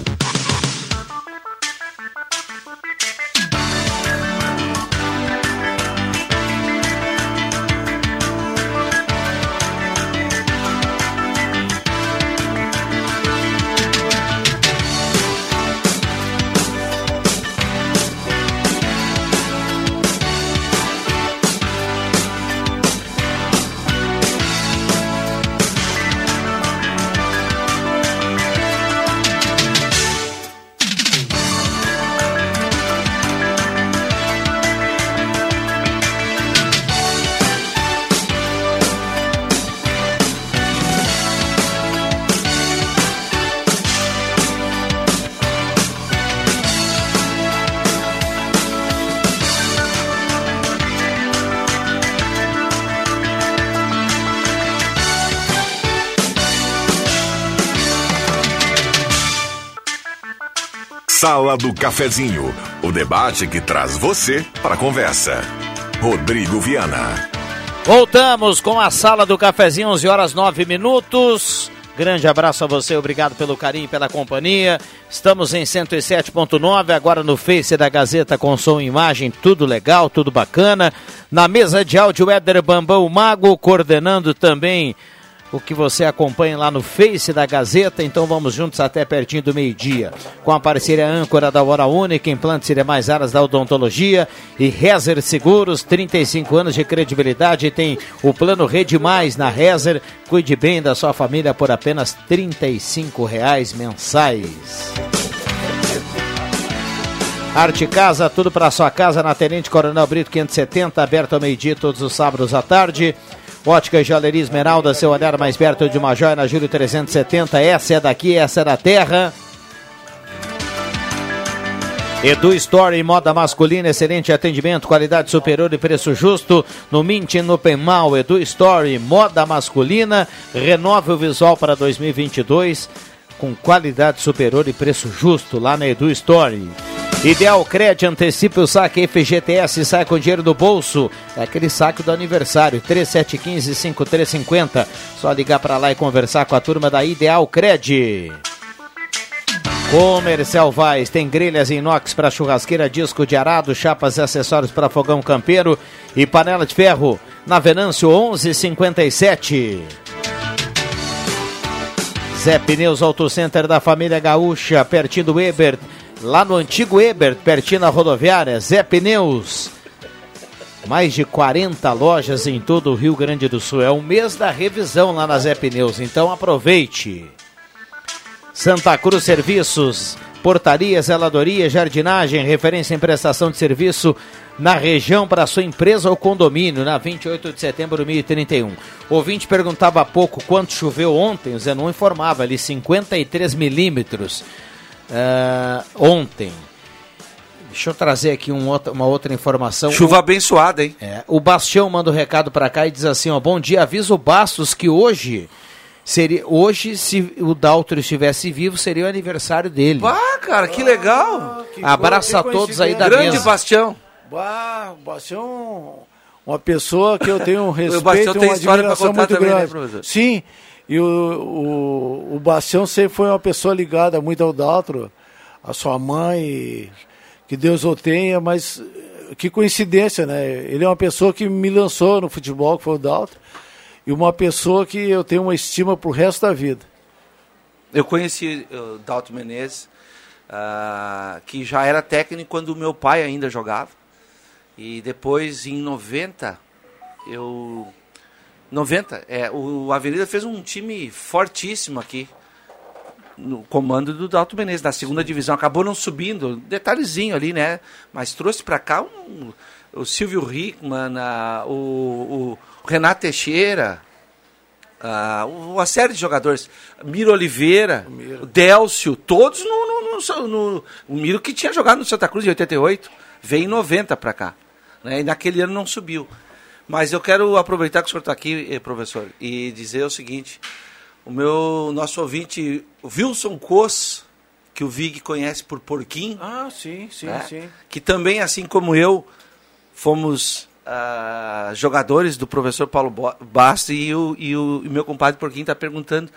Sala do Cafezinho, o debate que traz você para a conversa. Rodrigo Viana. Voltamos com a Sala do Cafezinho, 11 horas 9 minutos. Grande abraço a você, obrigado pelo carinho e pela companhia. Estamos em 107.9, agora no Face da Gazeta com som e imagem, tudo legal, tudo bacana. Na mesa de áudio, Éder Bambão Mago, coordenando também o que você acompanha lá no Face da Gazeta. Então vamos juntos até pertinho do meio-dia. Com a parceria âncora da Hora Única, implantes e mais áreas da odontologia e Rezer Seguros, 35 anos de credibilidade. Tem o plano Rede Mais na Rezer. Cuide bem da sua família por apenas R$ reais mensais. Arte Casa, tudo para sua casa na Tenente Coronel Brito 570, aberto ao meio-dia todos os sábados à tarde. Ótica e Joalheria Esmeralda, seu olhar mais perto de uma joia na Júlio 370. Essa é daqui, essa é da terra. Edu Store, moda masculina, excelente atendimento, qualidade superior e preço justo. No Mint e no Penmal, Edu Store, moda masculina. Renove o visual para 2022 com qualidade superior e preço justo lá na Edu Store. Ideal Cred, antecipe o saque FGTS, sai com dinheiro do bolso. É aquele saque do aniversário, 3715-5350. Só ligar para lá e conversar com a turma da Ideal Cred. Comercial Vaz tem grelhas inox para churrasqueira, disco de arado, chapas e acessórios para fogão campeiro e panela de ferro na Venâncio 1157. Zé Pneus Auto Center da família Gaúcha, pertinho do Ebert, lá no antigo Ebert, pertinho da rodoviária, Zé Pneus. Mais de 40 lojas em todo o Rio Grande do Sul. É o mês da revisão lá na Zé Pneus, então aproveite. Santa Cruz Serviços, portaria, zeladoria, jardinagem, referência em prestação de serviço na região para sua empresa ou condomínio, na 28 de setembro de 2031. O ouvinte perguntava há pouco quanto choveu ontem, o Zenon informava ali 53 milímetros uh, ontem. Deixa eu trazer aqui um outra, uma outra informação. Chuva o, abençoada, hein? É, o Bastião manda um recado para cá e diz assim: ó, bom dia, avisa o Bastos que hoje seria hoje se o Daltro estivesse vivo seria o aniversário dele. Ah, cara, que legal! Que Abraça a todos aí da Grande mesa. Bastião. Bah, o Bastião, uma pessoa que eu tenho um respeito Bastião e tem uma admiração contar muito também, né, grande. professor? Sim, e o, o, o Bastião sempre foi uma pessoa ligada muito ao Daltro, a sua mãe, que Deus o tenha, mas eh, que coincidência, né? Ele é uma pessoa que me lançou no futebol, que foi o Daltro, e uma pessoa que eu tenho uma estima pro resto da vida. Eu conheci o Dalton Menezes, ah, que já era técnico quando o meu pai ainda jogava. E depois, em 90, eu. 90, é, o Avenida fez um time fortíssimo aqui. No comando do Dalton Menezes, na segunda divisão. Acabou não subindo, detalhezinho ali, né? Mas trouxe pra cá um- o Silvio Rickman, ah, o, o Renato Teixeira, ah, uma série de jogadores. Miro Oliveira, o Délcio, todos no, no, no, no- O Miro que tinha jogado no Santa Cruz em 88, veio em 90 para cá. Né? E naquele ano não subiu. Mas eu quero aproveitar que o senhor está aqui, eh, professor, e dizer o seguinte: o meu nosso ouvinte, Wilson Cos, que o Vig conhece por Porquinho, Ah, sim, sim, né? sim. que também, assim como eu, fomos ah, jogadores do professor Paulo Bastos e o, e o e meu compadre Porquinho está perguntando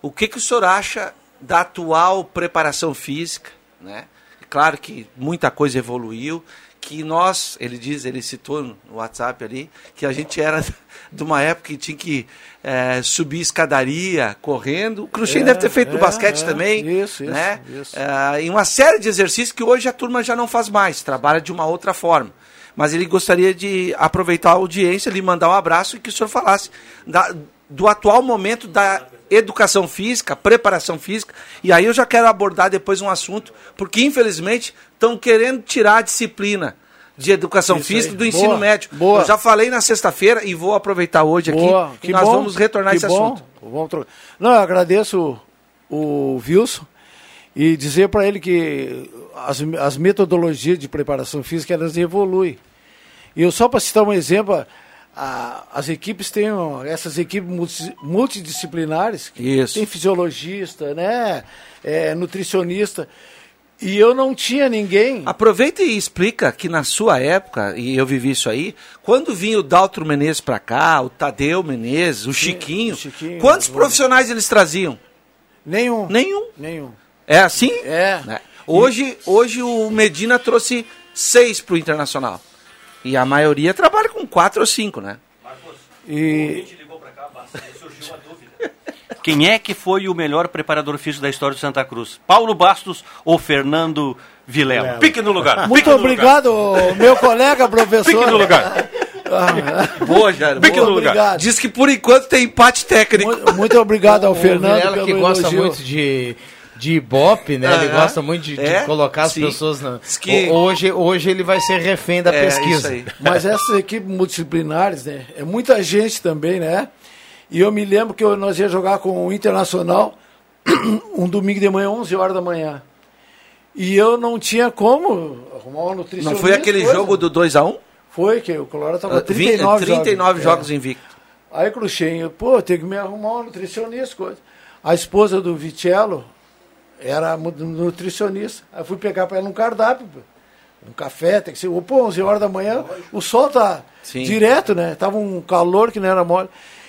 o que, que o senhor acha da atual preparação física, né? Claro que muita coisa evoluiu, que nós, ele diz, ele citou no WhatsApp ali, que a gente era de uma época que tinha que eh, subir escadaria correndo. O Cruxem É, deve ter feito no é, basquete é, também. isso, isso, né? isso. Ah, em uma série de exercícios que hoje a turma já não faz mais, trabalha de uma outra forma. Mas ele gostaria de aproveitar a audiência, lhe mandar um abraço e que o senhor falasse da- do atual momento da educação física, preparação física. E aí eu já quero abordar depois um assunto, porque infelizmente estão querendo tirar a disciplina de educação Isso física aí. do ensino Boa, médio. boa. Eu já falei na sexta-feira e vou aproveitar hoje Boa, aqui que, nós vamos retornar esse bom. assunto. Vamos trocar. Não, eu agradeço o, o Wilson e dizer para ele que as, as metodologias de preparação física elas evoluem. E eu só para citar um exemplo, a- as equipes têm essas equipes multi- multidisciplinares, que Isso. tem fisiologista, né, é, nutricionista. E eu não tinha ninguém. Aproveita e explica que na sua época, e eu vivi isso aí, quando vinha o Daltro Menezes pra cá, o Tadeu Menezes, o Chiquinho, o Chiquinho, quantos profissionais eles traziam? Nenhum. Nenhum. Nenhum. É assim? É. Né? Hoje, hoje o Medina trouxe seis pro Internacional. E a maioria trabalha com quatro ou cinco, né? E Quem é que foi o melhor preparador físico da história de Santa Cruz? Paulo Bastos ou Fernando Vilela? Pique no lugar. Muito no obrigado, meu colega professor. Pique no lugar. Boa, Jair. Pique boa. no lugar. Obrigado. Diz que por enquanto tem empate técnico. Muito, muito obrigado ao O Fernando Vilela, pelo que gosta elogio. muito de, de ibope, né? Ele Aham. gosta muito de, de É? colocar as Sim. pessoas na. Que- O- Hoje, hoje ele vai ser refém da É, pesquisa. isso aí. Mas essas equipes multidisciplinares, né? É muita gente também, né? E eu me lembro que eu- nós ia jogar com o Internacional um domingo de manhã, 11 horas da manhã. E eu não tinha como arrumar um nutricionista. Não foi aquele coisa. jogo do 2x1? Foi, que o Colorado estava Ah, 39, 39 jogos. jogos É. invicto. Aí Cruxem, pô, tem que me arrumar um nutricionista, coisa. A esposa do Vitello era nutricionista. Aí fui pegar para ela um cardápio, um café, tem que ser, pô, 11 horas da manhã, o sol tá Sim. direto, né? Tava um calor que não era mole.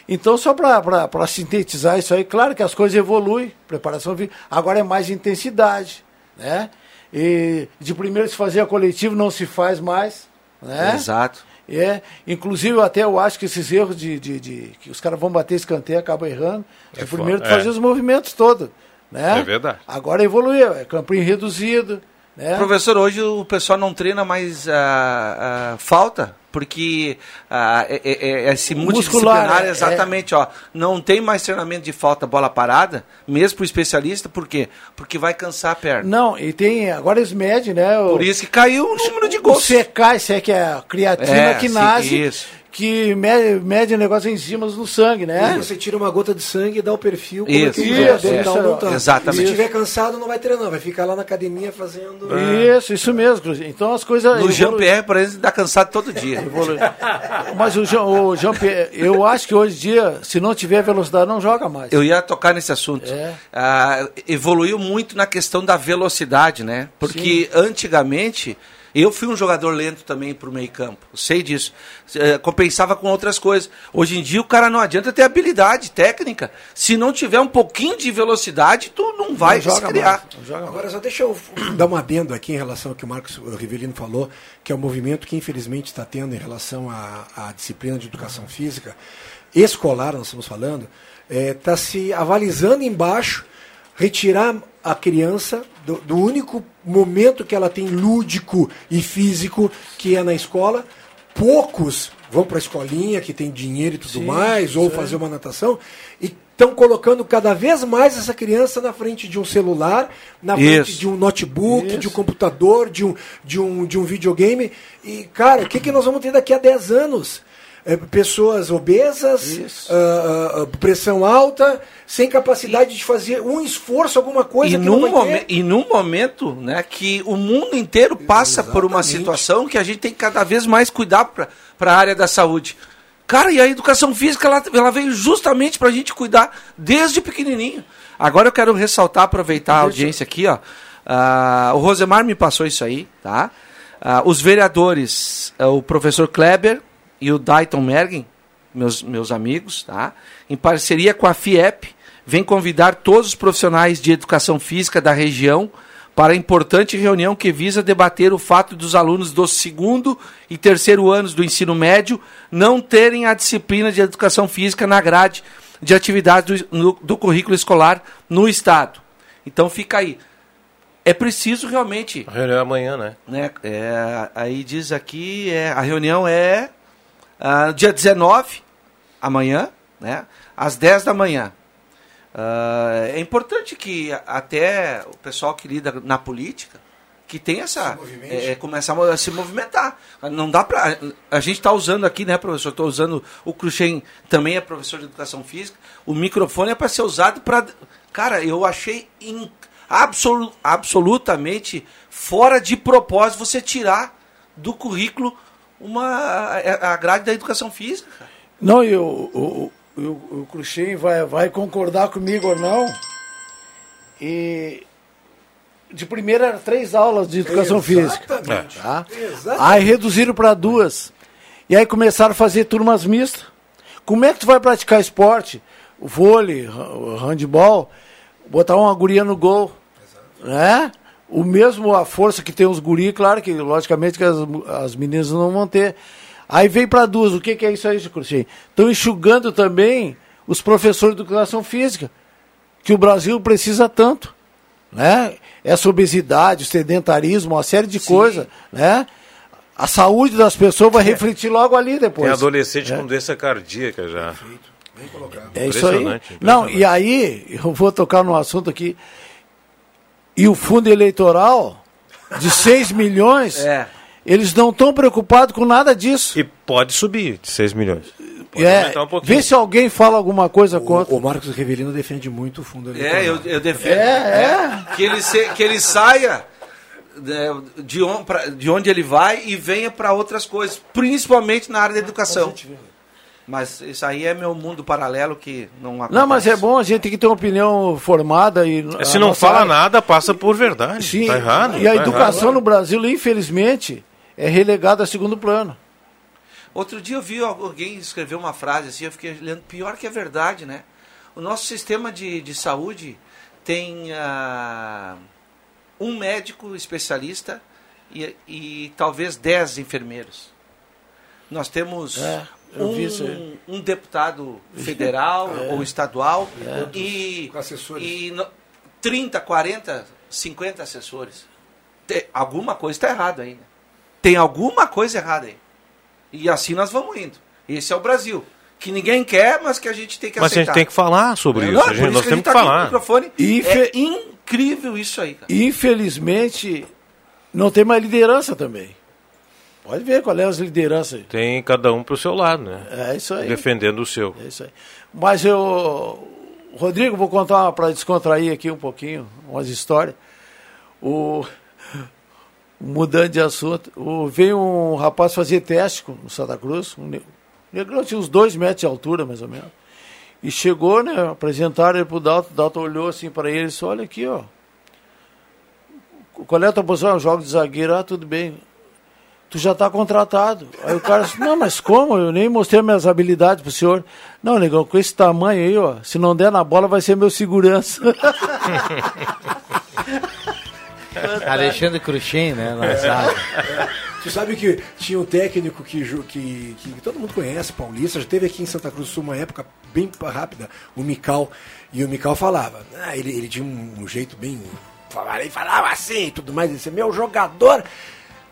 Então, só para sintetizar isso aí, claro que as coisas evoluem, preparação agora é mais intensidade, né? E de primeiro se fazia coletivo, não se faz mais, né? Exato. É, inclusive até eu acho que esses erros de, de, de- que os caras vão bater escanteio acabam errando. É de primeiro tu é. fazia os movimentos todos, né? É verdade. Agora evoluiu, é campinho reduzido, né? Professor, hoje o pessoal não treina mais a falta, porque ah, é, é, é esse multidisciplinar, Muscular, é, exatamente, ó, não tem mais treinamento de falta bola parada, mesmo para o especialista, por quê? Porque vai cansar a perna. Não, e tem, agora eles medem, né? o- Por isso que caiu o número de O gols. CK, isso é que é a creatina É, que nasce, isso. Que mede, mede o negócio em cima no sangue, né? Aí você tira uma gota de sangue e dá o perfil como Isso, é que isso, é, tá exatamente. Se estiver cansado, não vai treinar, vai ficar lá na academia fazendo. Isso, isso mesmo. Então as coisas. No Jean-Pierre, por exemplo, dá cansado todo dia. Mas o Jean, o Jean Pierre, eu acho que hoje em dia, se não tiver velocidade, não joga mais. Eu ia tocar nesse assunto. É. Ah, evoluiu muito na questão da velocidade, né? Porque antigamente eu fui um jogador lento também pro meio campo. Sei disso. Eh, compensava com outras coisas. Hoje em dia o cara não adianta ter habilidade técnica. Se não tiver um pouquinho de velocidade, tu não vai Não se criar. mais, Agora, só deixa eu dar um adendo aqui em relação ao que o Marcos Rivelino falou, que é o movimento que infelizmente está tendo em relação à, à disciplina de educação física escolar, nós estamos falando, está se avalizando embaixo retirar a criança do, do único momento que ela tem lúdico e físico, que é na escola. Poucos vão para a escolinha, que tem dinheiro e tudo Sim, mais, ou sim. fazer uma natação, e estão colocando cada vez mais essa criança na frente de um celular, na frente Isso. de um notebook, Isso. de um computador, de um, de um, de um videogame. E, cara, o que, que nós vamos ter daqui a 10 anos? É, pessoas obesas, ah, ah, pressão alta, sem capacidade de fazer um esforço, alguma coisa E que num, momen- e num momento né, que o mundo inteiro passa por uma Exatamente. situação que a gente tem que cada vez mais cuidar para a área da saúde. Cara, e a educação física ela, ela veio justamente para a gente cuidar desde pequenininho. Agora eu quero ressaltar, aproveitar a audiência aqui, ó. Ah, o Rosemar me passou isso aí, tá? Ah, os vereadores, ah, o professor Kleber e o Dayton Mergen, meus, meus amigos, tá? Em parceria com a FIEP, vem convidar todos os profissionais de educação física da região para a importante reunião que visa debater o fato dos alunos do segundo e terceiro anos do ensino médio não terem a disciplina de educação física na grade de atividades do, no- do currículo escolar no Estado. Então fica aí. É preciso realmente A reunião é amanhã, né? né? É, aí diz aqui, é, a reunião é ah, dia 19, amanhã, né? Às 10 da manhã. Ah, é importante que até o pessoal que lida na política que tem essa é, é, começar a se movimentar não dá para a gente está usando aqui né professor estou usando o Cruxem também é professor de educação física o microfone é para ser usado para cara eu achei in- absolu- absolutamente fora de propósito você tirar do currículo uma a, a grade da educação física cara. Não, e o, o, Cruxem vai, vai concordar comigo ou não. E de primeira era três aulas de educação física. Exatamente. Tá? Exatamente. Aí reduziram para duas. E aí começaram a fazer turmas mistas. Como é que tu vai praticar esporte? O vôlei, handball, botar uma guria no gol. Né? O mesmo a força que tem os guri, claro que logicamente que as, as meninas não vão ter. Aí vem para duas. O que, que é isso aí, Cruxem? Estão enxugando também os professores de educação física, que o Brasil precisa tanto. Né? Essa obesidade, o sedentarismo, uma série de coisas. Né? A saúde das pessoas vai refletir logo ali depois. Tem adolescente É. com doença cardíaca já. É isso aí. Impressionante, Não, e aí, eu vou tocar num assunto aqui. E o fundo eleitoral de 6 milhões, É. eles não estão preocupados com nada disso. E pode subir de 6 milhões. Pode É, um pouquinho. vê se alguém fala alguma coisa contra. O Marcos Rivelino defende muito o fundo eleitoral. É, eu, eu defendo. É, é. Que, ele se- que ele saia de, on- pra- de onde ele vai e venha para outras coisas, principalmente na área da educação. Mas isso aí é meu mundo paralelo que não acontece. Não, mas é bom, a gente tem que ter uma opinião formada. E Se não fala área- nada, passa por verdade. Sim, Tá errado. E a tá educação errado. no Brasil, infelizmente, é relegada a segundo plano. Outro dia eu vi alguém escrever uma frase assim, eu fiquei lendo, pior que é verdade, né? O nosso sistema de, de saúde tem ah, um médico especialista e, e talvez dez enfermeiros. Nós temos É, um, um deputado federal É. ou estadual É. e, Com assessores. e no- 30, 40, 50 assessores. Tem- alguma coisa está errada aí. né? Tem alguma coisa errada aí. E assim nós vamos indo. Esse é o Brasil. Que ninguém quer, mas que a gente tem que Mas a gente aceitar. tem que falar sobre É, isso. não, a gente, isso nós que a temos gente que tá falar. microfone. Infe- É incrível isso aí, cara. Infelizmente, não tem mais liderança também. Pode ver qual é as lideranças. Tem cada um pro seu lado, né? É isso aí. Defendendo o seu. É isso aí. Mas eu. Rodrigo, vou contar para descontrair aqui um pouquinho, umas histórias. O. Mudando de assunto, o, veio um rapaz fazer teste no Santa Cruz, um ne- negrão tinha uns dois metros de altura, mais ou menos. E chegou, né? Apresentaram ele pro Dalton, o Dalton olhou assim para ele e disse, olha aqui, ó. Qual é a tua posição? Eu jogo de zagueiro, ah, tudo bem. Tu já está contratado. Aí o cara disse, não, mas como? Eu nem mostrei minhas habilidades pro senhor. Não, negão, com esse tamanho aí, ó, se não der na bola, vai ser meu segurança. Alexandre Cruxem, né? Na zaga. Tu sabe que tinha um técnico que, que, que todo mundo conhece, paulista, já teve aqui em Santa Cruz do Sul uma época bem rápida, o Mical. E o Mical falava, ah, ele, ele tinha um, um jeito bem. Falava, ele falava assim e tudo mais. Ele disse, meu jogador,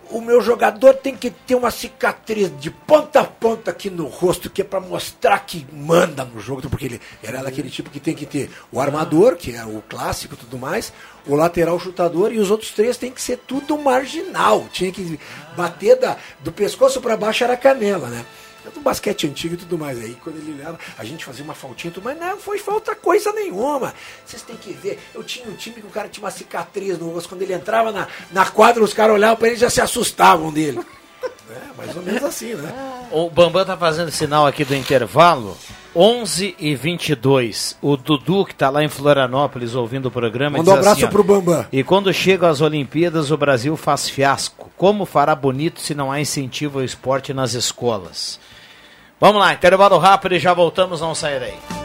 o meu jogador tem que ter uma cicatriz de ponta a ponta aqui no rosto, que é pra mostrar que manda no jogo, porque ele era daquele tipo que tem que ter o armador, que é o clássico e tudo mais, o lateral chutador, e os outros três tem que ser tudo marginal. Tinha que bater da, do pescoço pra baixo era canela, né? É do basquete antigo e tudo mais. Aí quando ele olhava, a gente fazia uma faltinha, e tudo, mas não foi falta coisa nenhuma. Vocês têm que ver. Eu tinha um time que o cara tinha uma cicatriz no rosto. Quando ele entrava na, na quadra, os caras olhavam pra ele e já se assustavam dele. É, mais ou menos assim, né? O Bambam tá fazendo sinal aqui do intervalo. 11 e 22. O Dudu, que tá lá em Florianópolis ouvindo o programa, Manda um diz assim, abraço ó, pro Bambam. E quando chegam as Olimpíadas, o Brasil faz fiasco. Como fará bonito se não há incentivo ao esporte nas escolas? Vamos lá, intervalo rápido e já voltamos, não sair daí.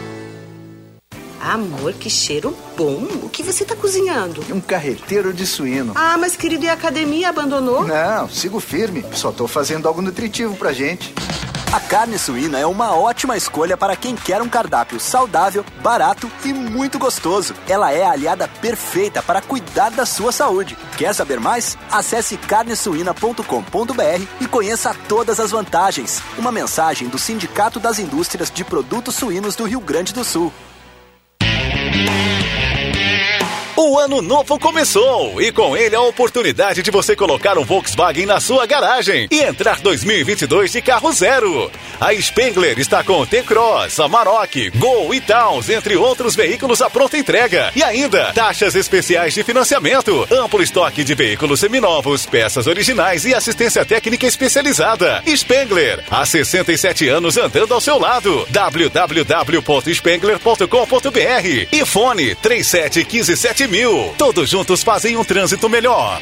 Amor, que cheiro bom. O que você tá cozinhando? Um carreteiro de suíno. Ah, mas querido, e a academia abandonou? Não, sigo firme. Só tô fazendo algo nutritivo pra gente. A carne suína é uma ótima escolha para quem quer um cardápio saudável, barato e muito gostoso. Ela é a aliada perfeita para cuidar da sua saúde. Quer saber mais? Acesse carnesuína.com.br e conheça todas as vantagens. Uma mensagem do Sindicato das Indústrias de Produtos Suínos do Rio Grande do Sul. Música o ano novo começou e com ele a oportunidade de você colocar um Volkswagen na sua garagem e entrar 2022 de carro zero. A Spengler está com T-Cross, Amarok, Gol e Towns, entre outros veículos à pronta entrega. E ainda, taxas especiais de financiamento, amplo estoque de veículos seminovos, peças originais e assistência técnica especializada. Spengler, há 67 anos andando ao seu lado. www.spengler.com.br e fone 3715 mil. Todos juntos fazem um trânsito melhor.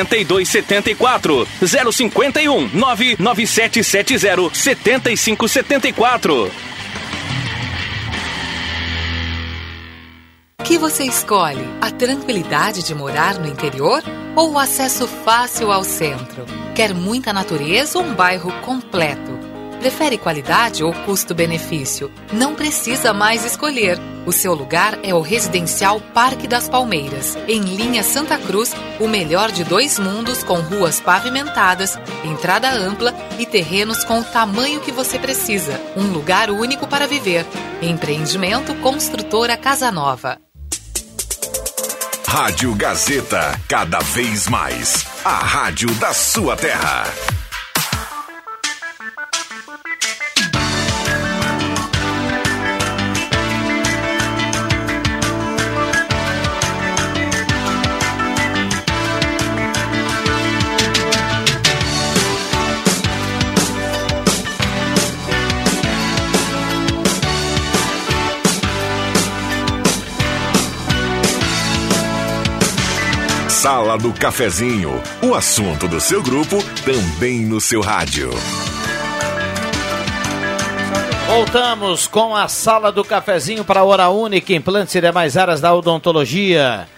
8274 051 99770 7574. O que você escolhe? A tranquilidade de morar no interior ou o acesso fácil ao centro? Quer muita natureza ou um bairro completo? Prefere qualidade ou custo-benefício? Não precisa mais escolher. O seu lugar é o Residencial Parque das Palmeiras, em linha Santa Cruz, o melhor de dois mundos com ruas pavimentadas, entrada ampla e terrenos com o tamanho que você precisa. Um lugar único para viver. Empreendimento Construtora Casa Nova. Rádio Gazeta, cada vez mais. A rádio da sua terra. Sala do Cafezinho, o assunto do seu grupo também no seu rádio. Voltamos com a sala do cafezinho para a Hora Única, implantes e demais áreas da odontologia.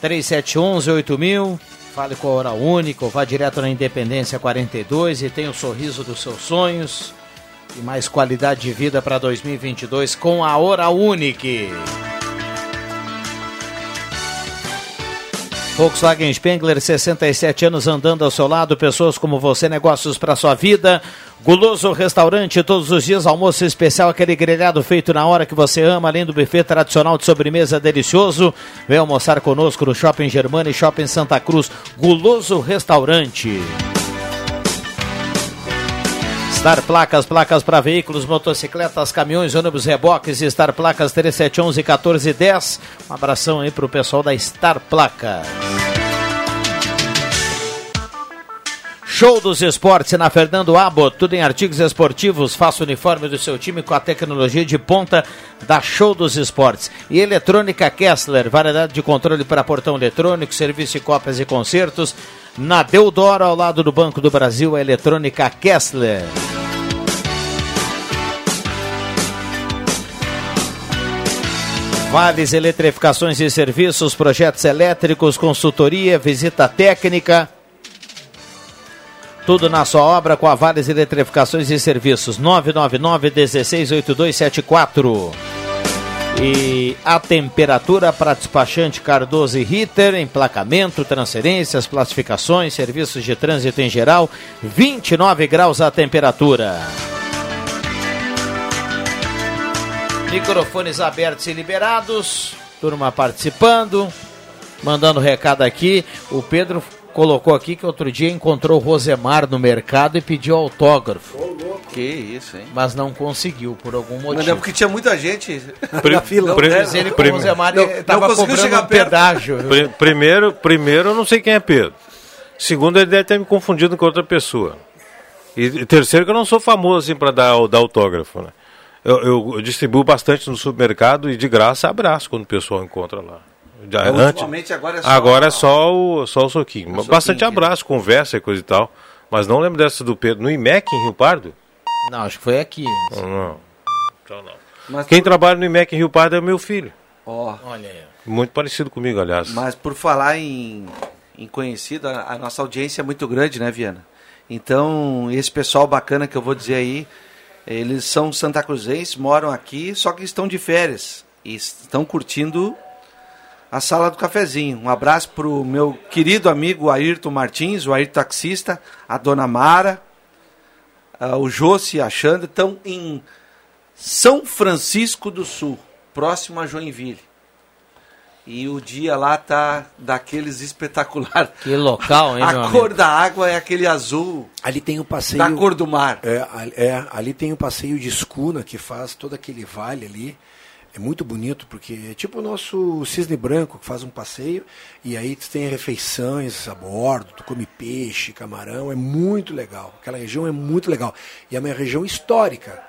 3711-8000. Fale com a Hora Única, ou vá direto na Independência 42 e tenha o sorriso dos seus sonhos e mais qualidade de vida para 2022 com a Hora Única. Volkswagen Spengler, 67 anos andando ao seu lado, pessoas como você, negócios para sua vida. Guloso Restaurante, todos os dias almoço especial, aquele grelhado feito na hora que você ama, além do buffet tradicional de sobremesa delicioso. Vem almoçar conosco no Shopping Germana e Shopping Santa Cruz. Guloso Restaurante. Star Placas, placas para veículos, motocicletas, caminhões, ônibus, reboques, Star Placas 3711 1410. Um abração aí pro pessoal da Star Placas. Show dos Esportes na Fernando Abbott, tudo em artigos esportivos. Faça o uniforme do seu time com a tecnologia de ponta da Show dos Esportes. E Eletrônica Kessler, variedade de controle para portão eletrônico, serviço de cópias e concertos. Na Deodoro, ao lado do Banco do Brasil, a Eletrônica Kessler. Vales Eletrificações e Serviços, projetos elétricos, consultoria, visita técnica. Tudo na sua obra com a Vales Eletrificações e Serviços. 999 168274. E a temperatura para despachante Cardoso e Ritter, emplacamento, transferências, classificações, serviços de trânsito em geral, 29 graus a temperatura. Microfones abertos e liberados, turma participando, mandando recado aqui. O Pedro colocou aqui que outro dia encontrou o Rosemar no mercado e pediu autógrafo. Que isso, hein? Mas não conseguiu, por algum motivo. Mas é porque tinha muita gente Pri- na fila. pri- né? Mas ele com o Rosemar estava conseguiu cobrando chegar um perto. pedágio. Pri- primeiro, primeiro, eu não sei quem é Pedro. Segundo, ele deve ter me confundido com outra pessoa. E, e terceiro, que eu não sou famoso assim para dar, dar autógrafo, né? Eu, eu- eu distribuo bastante no supermercado e de graça abraço quando o pessoal encontra lá. Já, É, antes- agora é só- agora é só o, só o soquinho. Mas soquinho bastante aqui, abraço, conversa e coisa e tal. Mas não lembro dessa do Pedro. No IMEC, em Rio Pardo? Não, acho que foi aqui. Não, não. Então não. Mas Quem trabalha no IMEC em Rio Pardo é meu filho. Ó, Olha aí. Muito parecido comigo, aliás. Mas por falar em, em conhecido, a, a nossa audiência é muito grande, né, Viana? Então, esse pessoal bacana que eu vou dizer aí, eles são santa cruzenses, moram aqui, só que estão de férias. E estão curtindo a sala do cafezinho. Um abraço pro meu querido amigo Ayrton Martins, o Ayrton taxista, a dona Mara, ah, o Jossi e a Xanda estão em São Francisco do Sul, próximo a Joinville. E o dia lá tá daqueles espetacular. Que local, hein, A meu cor amigo? da água é aquele azul. Ali tem o passeio. Da cor do mar. É, ali- é, ali tem o passeio de escuna que faz todo aquele vale ali. É muito bonito, porque é tipo o nosso cisne branco, que faz um passeio, e aí tu tem refeições a bordo, tu come peixe, camarão, é muito legal. Aquela região é muito legal. E é uma região histórica.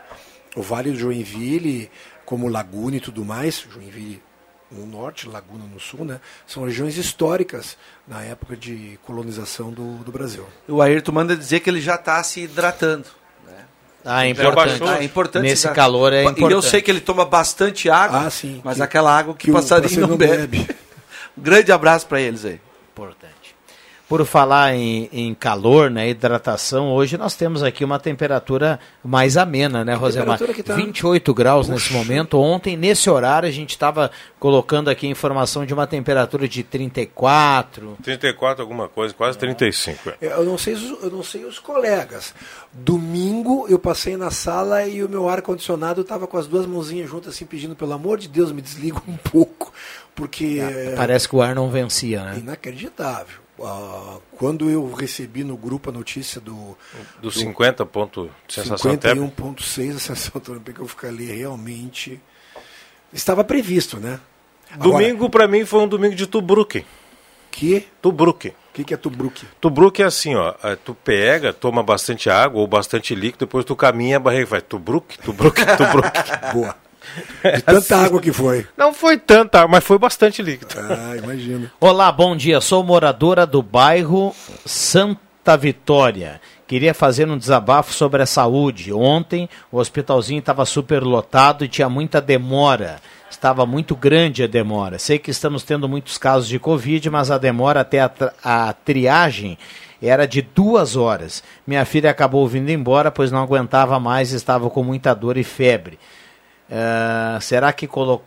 O Vale do Joinville, como Laguna e tudo mais, Joinville no norte, Laguna no sul, né? São regiões históricas na época de colonização do, do Brasil. O Ayrton manda dizer que ele já está se hidratando. Ah, é importante. Ah, é importante Nesse calor é E eu importante. sei que ele toma bastante água, Ah, sim, mas que- aquela água que, que o passarinho passarinho não não bebe. um grande abraço para eles aí. Importante. Por falar em, em calor, né, hidratação, hoje nós temos aqui uma temperatura mais amena, né, Rosemar? temperatura que tá- 28 graus nesse momento. Ontem, nesse horário, a gente estava colocando aqui a informação de uma temperatura de 34. 34 alguma coisa, quase 35. é. Eu não sei, os- eu não sei os colegas. Domingo eu passei na sala e o meu ar condicionado estava com as duas mãozinhas juntas assim pedindo pelo amor de Deus me desliga um pouco, porque é Parece que o ar não vencia, né? inacreditável. Ah, quando eu recebi no grupo a notícia do Do 50 ponto sensação térmica. 51.6 a sensação térmica, eu fiquei ali realmente estava previsto, né? Domingo pra mim foi um domingo de Tubruk. Que? Tubruk. O que, que é Tubruk? Tubruk é assim, ó. é, Tu pega, toma bastante água ou bastante líquido, depois tu caminha a barriga vai Tubruk, Tubruk, Tubruk. Boa. De tanta água que foi. Não foi tanta, mas foi bastante líquido. Ah, imagino. Olá, bom dia. Sou moradora do bairro Santa Vitória. Queria fazer um desabafo sobre a saúde. Ontem o hospitalzinho estava super lotado e tinha muita demora. Estava muito grande a demora. Sei que estamos tendo muitos casos de Covid, mas a demora até a, a triagem era de duas horas. Minha filha acabou vindo embora, pois não aguentava mais, estava com muita dor e febre. Ah, será que colo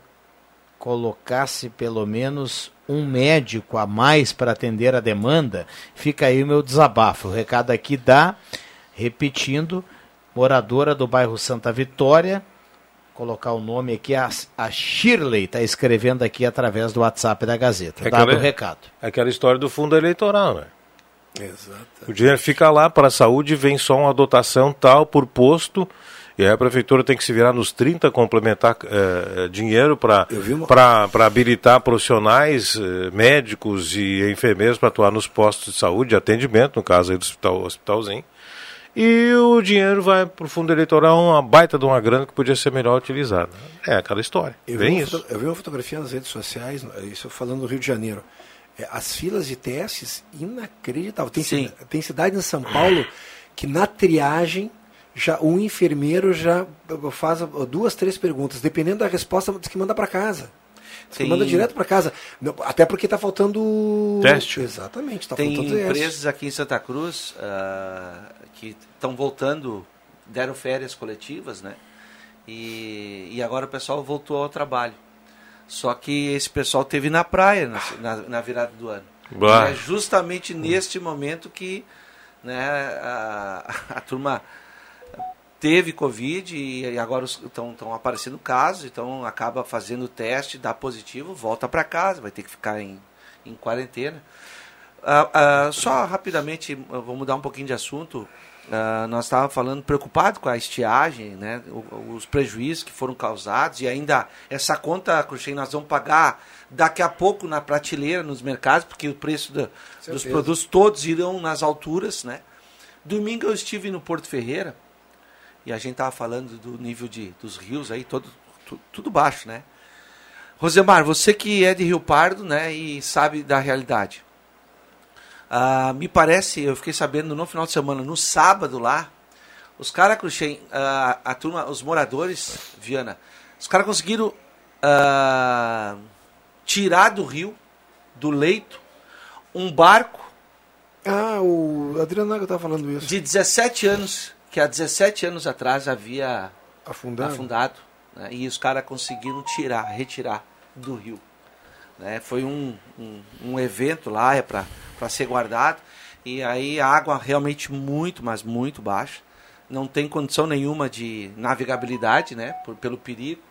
colocasse pelo menos um médico a mais para atender a demanda? Fica aí o meu desabafo. O recado aqui dá, repetindo, moradora do bairro Santa Vitória, colocar o nome aqui, a, a Shirley está escrevendo aqui através do WhatsApp da Gazeta. É Dado aquela- o recado. Aquela história do fundo eleitoral, né? Exato. O dinheiro fica lá para a saúde, vem só uma dotação tal por posto, e aí a prefeitura tem que se virar nos 30 complementar eh, dinheiro para para habilitar profissionais, eh, médicos e enfermeiros para atuar nos postos de saúde, de atendimento, no caso aí do hospital, hospitalzinho. E o dinheiro vai para o fundo eleitoral, uma baita de uma grana que podia ser melhor utilizada. É aquela história. Eu Vem vi, uma isso. eu vi uma fotografia nas redes sociais, isso falando do Rio de Janeiro. É, as filas de testes, inacreditável. Tem, tem cidade em São Paulo que na triagem já um enfermeiro já faz duas, três perguntas. Dependendo da resposta, diz que manda para casa. Diz Tem- manda direto para casa. Até porque está faltando. Teste. Exatamente, está Tem faltando teste. empresas aqui em Santa Cruz ah, que estão voltando, deram férias coletivas, né? E, e agora o pessoal voltou ao trabalho. Só que esse pessoal teve na praia na, na, na virada do ano. Bah. É justamente neste momento que né, a, a turma teve Covid e agora estão aparecendo casos, então acaba fazendo o teste, dá positivo, volta para casa, vai ter que ficar em, em quarentena. Ah, ah, só rapidamente, vou mudar um pouquinho de assunto. Ah, nós estávamos falando preocupado com a estiagem, né, o- os prejuízos que foram causados e ainda essa conta, Cruxem, nós vamos pagar daqui a pouco na prateleira, nos mercados, porque o preço da- dos produtos todos irão nas alturas. Né? Domingo eu estive no Porto Ferreira e a gente estava falando do nível de, dos rios aí, todo, tu- tudo baixo, né? Rosemar, você que é de Rio Pardo, né, e sabe da realidade. Ah, me parece, eu fiquei sabendo no final de semana, no sábado lá, os caras, Cruxem, ah, a turma, os moradores, Viana, os caras conseguiram ah, tirar do rio, do leito, um barco Ah, o Adriano Naga estava falando isso. de 17 anos, que há 17 anos atrás havia Afundado. afundado, né, e os caras conseguiram tirar, retirar do rio. Né, foi um, um, um evento lá, é para ser guardado, e aí a água realmente muito, mas muito baixa. Não tem condição nenhuma de navegabilidade, né, por, pelo perigo.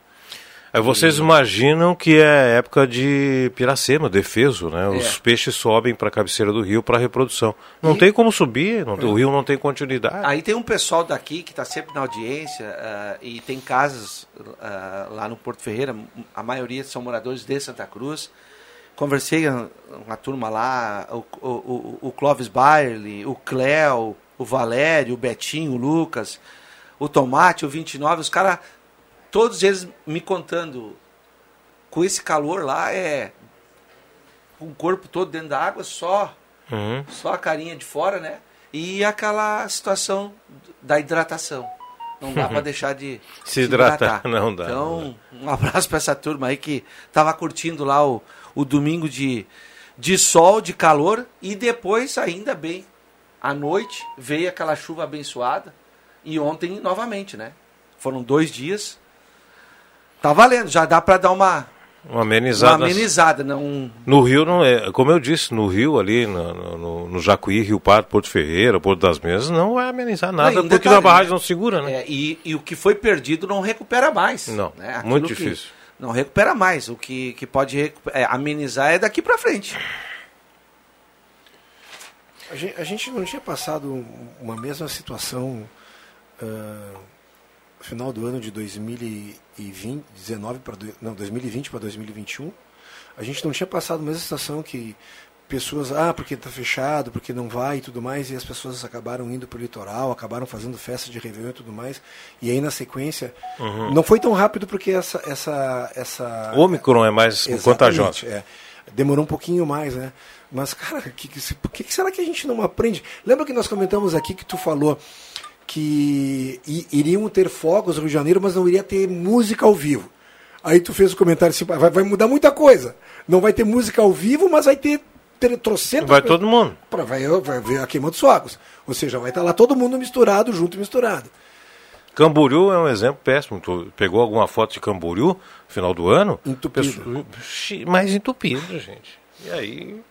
Aí vocês imaginam que é época de piracema, defeso, né? Os É. peixes sobem para a cabeceira do rio para reprodução. Não tem como subir, não o rio não tem continuidade. Aí tem um pessoal daqui que está sempre na audiência ah, e tem casas ah, lá no Porto Ferreira, a maioria são moradores de Santa Cruz. Conversei com uma turma lá, o, o, o, o Clóvis Bailey, o Cléo, o Valério, o Betinho, o Lucas, o Tomate, o 29, os caras, todos eles me contando, com esse calor lá, é com o corpo todo dentro da água, só Uhum. só a carinha de fora, né? E aquela situação da hidratação. Não dá para deixar de Se hidratar. Não dá, Então, um abraço para essa turma aí que tava curtindo lá o, o domingo de, de sol, de calor e depois, ainda bem, à noite veio aquela chuva abençoada e ontem novamente, né? Foram dois dias. Tá valendo, já dá para dar uma, Uma amenizada. uma amenizada, não No Rio, não é, como eu disse, no Rio ali, no, no, no Jacuí, Rio Pardo, Porto Ferreira, Porto das Mesas, não vai amenizar nada, Não, um porque detalhe, a barragem né? não segura, né? É, e, e o que foi perdido não recupera mais. Não, né? Muito difícil. Não recupera mais. O que, que pode é, amenizar é daqui para frente. A gen- a gente, não tinha passado um- uma mesma situação no final do ano de 2020, 19 para não, 2020 para 2021. A gente não tinha passado a mesma situação que pessoas, ah, porque está fechado, porque não vai e tudo mais, e as pessoas acabaram indo para o litoral, acabaram fazendo festa de Réveillon e tudo mais. E aí na sequência, Uhum. não foi tão rápido porque essa essa essa O Ômicron é mais contagioso. é. Demorou um pouquinho mais, né? Mas, cara, que, que, por que, que será que a gente não aprende? Lembra que nós comentamos aqui que tu falou que iriam ter fogos no Rio de Janeiro, mas não iria ter música ao vivo. Aí tu fez o comentário assim, vai, vai mudar muita coisa. Não vai ter música ao vivo, mas vai ter ter trocentas Vai todo mundo. Pra, vai, vai ver a queima dos fogos. Ou seja, vai estar lá todo mundo misturado, junto e misturado. Camboriú é um exemplo péssimo. Tu pegou alguma foto de Camboriú no final do ano? Entupido. Pessoa- Mais entupido, gente. E aí.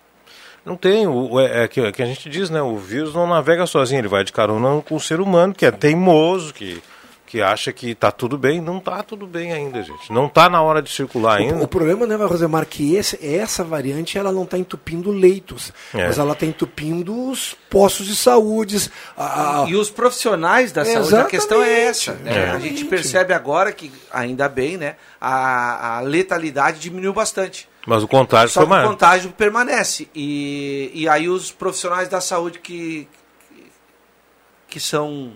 Não tem. O, o- é, é que, é que a gente diz, né? O vírus não navega sozinho, ele vai de carona com o ser humano, que é teimoso, que, que acha que tá tudo bem. Não tá tudo bem ainda, gente. Não tá na hora de circular ainda. O, o problema, né, Rosemar, que esse, essa variante ela não está entupindo leitos, É. mas ela está entupindo os postos de saúde. a- a- E os profissionais da saúde, a questão é essa. né? É. A gente percebe agora que, ainda bem, né, a, a letalidade diminuiu bastante. Mas o contágio Só foi que o maior. contágio permanece. E, e aí os profissionais da saúde que, que são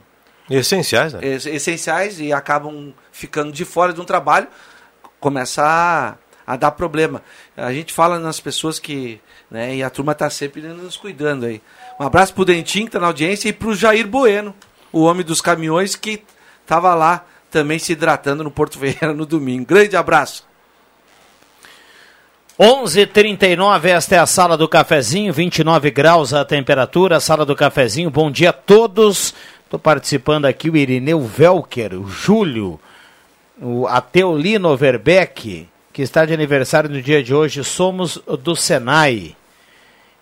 Essenciais, né? es- essenciais e acabam ficando de fora de um trabalho, começa a, a dar problema. A gente fala nas pessoas que. Né, e a turma está sempre nos cuidando aí. Um abraço pro Dentinho, que está na audiência, e pro Jair Bueno, o homem dos caminhões, que estava lá também se hidratando no Porto Ferreira no domingo. Grande abraço. 11:39 esta é a sala do cafezinho, 29 graus a temperatura, sala do cafezinho. Bom dia a todos. Estou participando aqui o Irineu Velker, o Júlio, o Ateolino Verbeck, que está de aniversário no dia de hoje. Somos do Senai.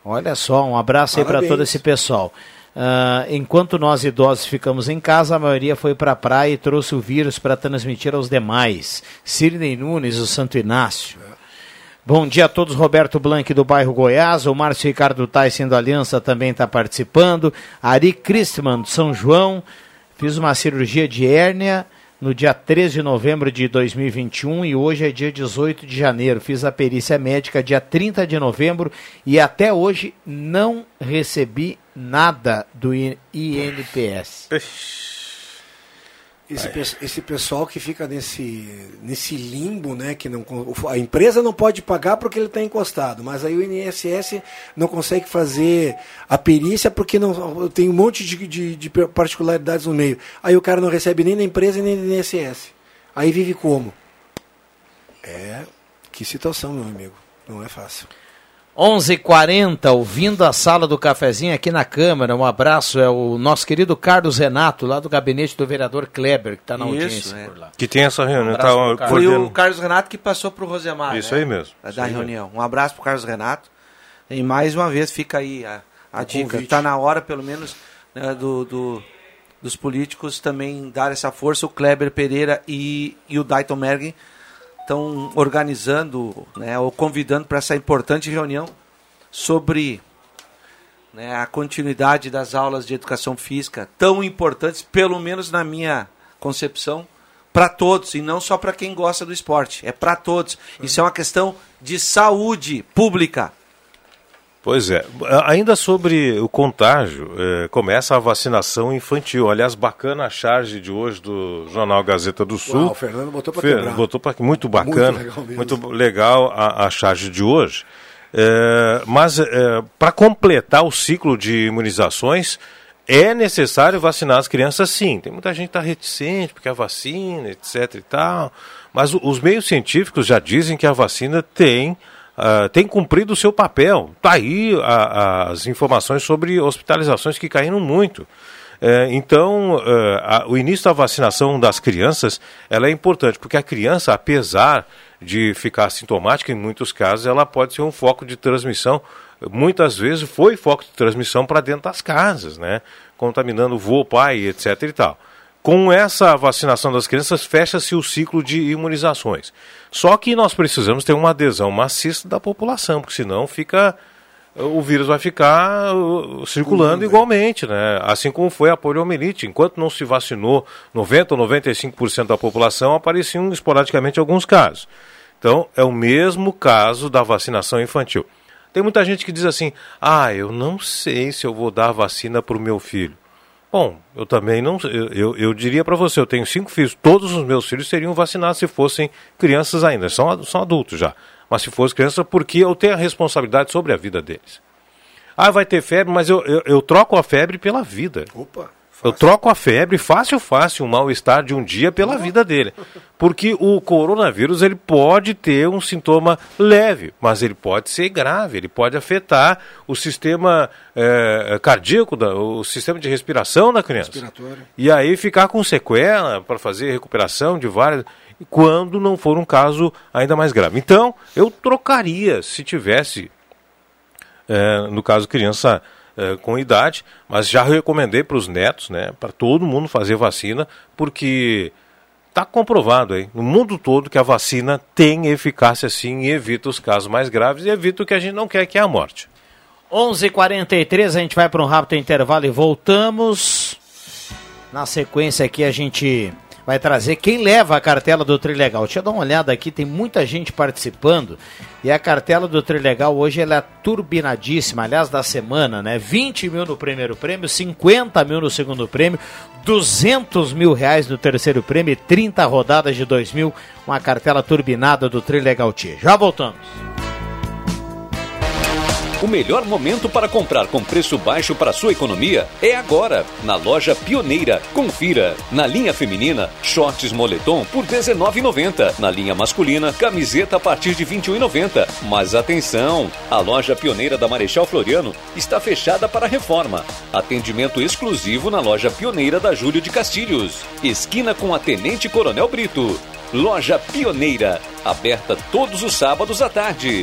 Olha só, um abraço aí para todo esse pessoal. Ah, enquanto nós idosos ficamos em casa, a maioria foi para a praia e trouxe o vírus para transmitir aos demais. Sidney Nunes, o Santo Inácio. Bom dia a todos, Roberto Blanc do bairro Goiás, o Márcio Ricardo Tyson do Aliança também está participando, Ari Christman do São João, fiz uma cirurgia de hérnia no dia 13 de novembro de 2021 e hoje é dia 18 de janeiro, fiz a perícia médica dia 30 de novembro e até hoje não recebi nada do INPS. Esse, pe- esse pessoal que fica nesse, nesse limbo, né, que não, a empresa não pode pagar porque ele está encostado, mas aí o INSS não consegue fazer a perícia porque não tem um monte de, de, de particularidades no meio. Aí o cara não recebe nem da empresa nem do INSS. Aí vive como? É, que situação, meu amigo. Não é fácil. 11:40 ouvindo a sala do cafezinho aqui na Câmara. Um abraço, é o nosso querido Carlos Renato, lá do gabinete do vereador Kleber, que está na Isso, audiência é. por lá. Que tem essa reunião. Um abraço tá, pro Carlos. Foi o Carlos Renato que passou pro Rosemar. Isso né? aí mesmo, Da isso reunião. Um abraço pro Carlos Renato. E mais uma vez fica aí a, a O dica. Está na hora, pelo menos, né, do, do- dos políticos também dar essa força. O Kleber Pereira e, e o Dayton Mergen estão organizando, né, ou convidando para essa importante reunião sobre né, a continuidade das aulas de educação física, tão importantes, pelo menos na minha concepção, para todos e não só para quem gosta do esporte, é para todos. Isso é uma questão de saúde pública. Pois é. Ainda sobre o contágio, é, começa a vacinação infantil. Aliás, bacana a charge de hoje do Jornal Gazeta do Sul. Uau, o Fernando botou para quebrar. Botou pra, muito bacana, muito legal, muito legal a, a charge de hoje. É, mas é, para completar o ciclo de imunizações, é necessário vacinar as crianças sim. Tem muita gente que está reticente porque a vacina, etc e tal. Mas os meios científicos já dizem que a vacina tem uh, tem cumprido o seu papel. Está aí a, as informações sobre hospitalizações que caíram muito. É, então, uh, a, o início da vacinação das crianças ela é importante, porque a criança, apesar de ficar sintomática, em muitos casos, ela pode ser um foco de transmissão. Muitas vezes foi foco de transmissão para dentro das casas, né? contaminando o vô, pai, etc. e tal. Com essa vacinação das crianças, fecha-se o ciclo de imunizações. Só que nós precisamos ter uma adesão maciça da população, porque senão fica o vírus vai ficar uh, circulando igualmente, né? Assim como foi a poliomielite. Enquanto não se vacinou 90 ou 95% da população, apareciam esporadicamente alguns casos. Então, é o mesmo caso da vacinação infantil. Tem muita gente que diz assim: ah, eu não sei se eu vou dar vacina para o meu filho. Bom, eu também não. Eu, eu, eu diria para você: eu tenho cinco filhos, todos os meus filhos seriam vacinados se fossem crianças ainda, são, são adultos já. Mas se fosse criança, porque eu tenho a responsabilidade sobre a vida deles. Ah, vai ter febre, mas eu, eu, eu troco a febre pela vida. Opa! Eu troco a febre fácil, fácil, um mal-estar de um dia pela vida dele. Porque o coronavírus ele pode ter um sintoma leve, mas ele pode ser grave, ele pode afetar o sistema é, cardíaco, da, o sistema de respiração da criança. E aí ficar com sequela para fazer recuperação de várias. Quando não for um caso ainda mais grave. Então, eu trocaria se tivesse, é, no caso, criança eh, com idade, mas já recomendei para os netos, né, para todo mundo fazer vacina, porque está comprovado aí, no mundo todo que a vacina tem eficácia sim e evita os casos mais graves e evita o que a gente não quer, que é a morte. 11:43 h 43 a gente vai para um rápido intervalo e voltamos. Na sequência aqui a gente vai trazer quem leva a cartela do Trilegal. Deixa eu dar uma olhada aqui, tem muita gente participando. E a cartela do Trilegal hoje ela é turbinadíssima, aliás, da semana, né? 20 mil no primeiro prêmio, 50 mil no segundo prêmio, 200 mil reais no terceiro prêmio e 30 rodadas de 2 mil. Uma cartela turbinada do Trilegal Tia. Já voltamos. O melhor momento para comprar com preço baixo para sua economia é agora, na loja Pioneira. Confira. Na linha feminina, shorts moletom por R$19,90. Na linha masculina, camiseta a partir de R$21,90. Mas atenção, a loja Pioneira da Marechal Floriano está fechada para reforma. Atendimento exclusivo na loja Pioneira da Júlio de Castilhos. Esquina com a Tenente Coronel Brito. Loja Pioneira, aberta todos os sábados à tarde.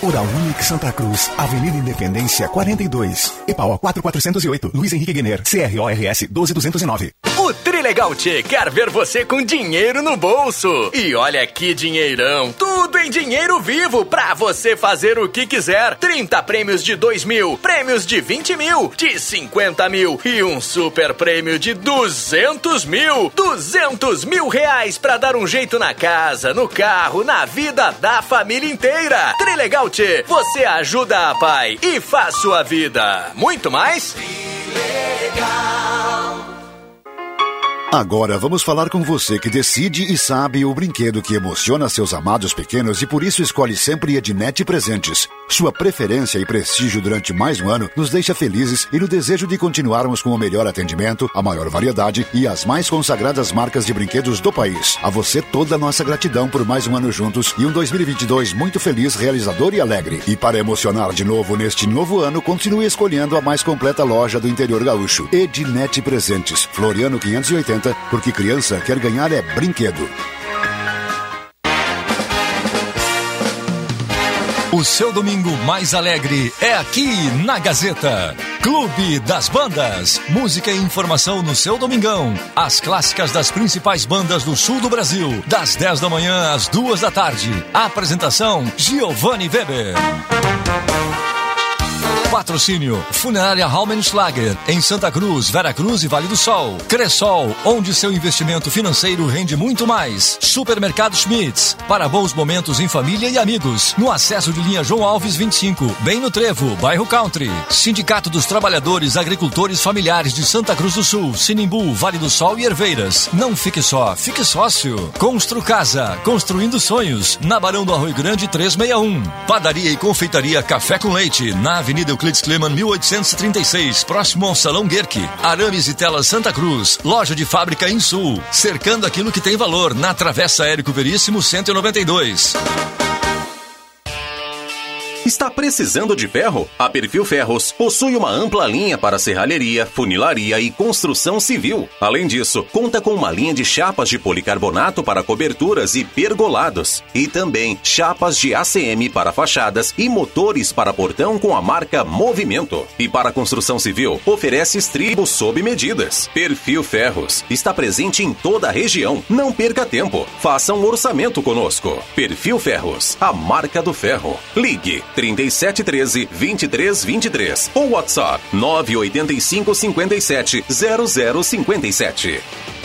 Oral Unique Santa Cruz, Avenida Independência 42, EPAO 4408, Luiz Henrique Guener, CRORS 12209. O Trilegal Tchê quer ver você com dinheiro no bolso. E olha que dinheirão. Tudo em dinheiro vivo pra você fazer o que quiser. 30 prêmios de 2 mil, prêmios de 20 mil, de 50 mil e um super prêmio de 200 mil. 200 mil reais pra dar um jeito na casa, no carro, na vida da família inteira. Trilegal Você ajuda a pai e faz sua vida. Muito mais? Trilegal. Agora vamos falar com você que decide e sabe o brinquedo que emociona seus amados pequenos e por isso escolhe sempre Ednet Presentes. Sua preferência e prestígio durante mais um ano nos deixa felizes e no desejo de continuarmos com o melhor atendimento, a maior variedade e as mais consagradas marcas de brinquedos do país. A você toda a nossa gratidão por mais um ano juntos e um 2022 muito feliz, realizador e alegre. E para emocionar de novo neste novo ano, continue escolhendo a mais completa loja do interior gaúcho. Ednet Presentes, Floriano 580 porque criança quer ganhar é brinquedo. O seu domingo mais alegre é aqui na Gazeta. Clube das Bandas. Música e informação no seu domingão. As clássicas das principais bandas do sul do Brasil. Das 10 da manhã às 2 da tarde. Apresentação: Giovanni Weber. Patrocínio Funerária Raumenschlager em Santa Cruz, Vera Cruz e Vale do Sol. Cressol, onde seu investimento financeiro rende muito mais. Supermercado Schmitz, para bons momentos em família e amigos. No acesso de linha João Alves 25, bem no Trevo, bairro Country. Sindicato dos Trabalhadores Agricultores Familiares de Santa Cruz do Sul, Sinimbu, Vale do Sol e Herveiras. Não fique só, fique sócio. Constru Casa, construindo sonhos. Na Barão do Arroio Grande 361. Padaria e confeitaria Café com Leite, na Avenida Euclides Kleman 1836, próximo ao Salão Guerque. Arames e Telas Santa Cruz, loja de fábrica em Sul, cercando aquilo que tem valor na Travessa Érico Veríssimo 192. Está precisando de ferro? A Perfil Ferros possui uma ampla linha para serralheria, funilaria e construção civil. Além disso, conta com uma linha de chapas de policarbonato para coberturas e pergolados. E também chapas de ACM para fachadas e motores para portão com a marca Movimento. E para construção civil, oferece estribos sob medidas. Perfil Ferros está presente em toda a região. Não perca tempo. Faça um orçamento conosco. Perfil Ferros, a marca do ferro. Ligue 3713 2323 ou WhatsApp 985 57 0057.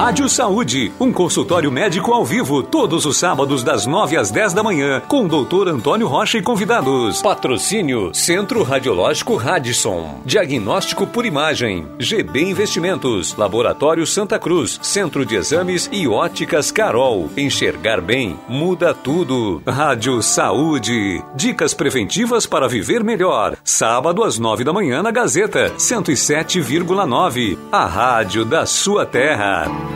Rádio Saúde, um consultório médico ao vivo, todos os sábados das 9 às 10 da manhã, com o doutor Antônio Rocha e convidados. Patrocínio Centro Radiológico Radisson. Diagnóstico por imagem. GB Investimentos. Laboratório Santa Cruz. Centro de Exames e Óticas Carol. Enxergar bem muda tudo. Rádio Saúde. Dicas preventivas para viver melhor. Sábado às 9 da manhã na Gazeta 107,9. A rádio da sua terra.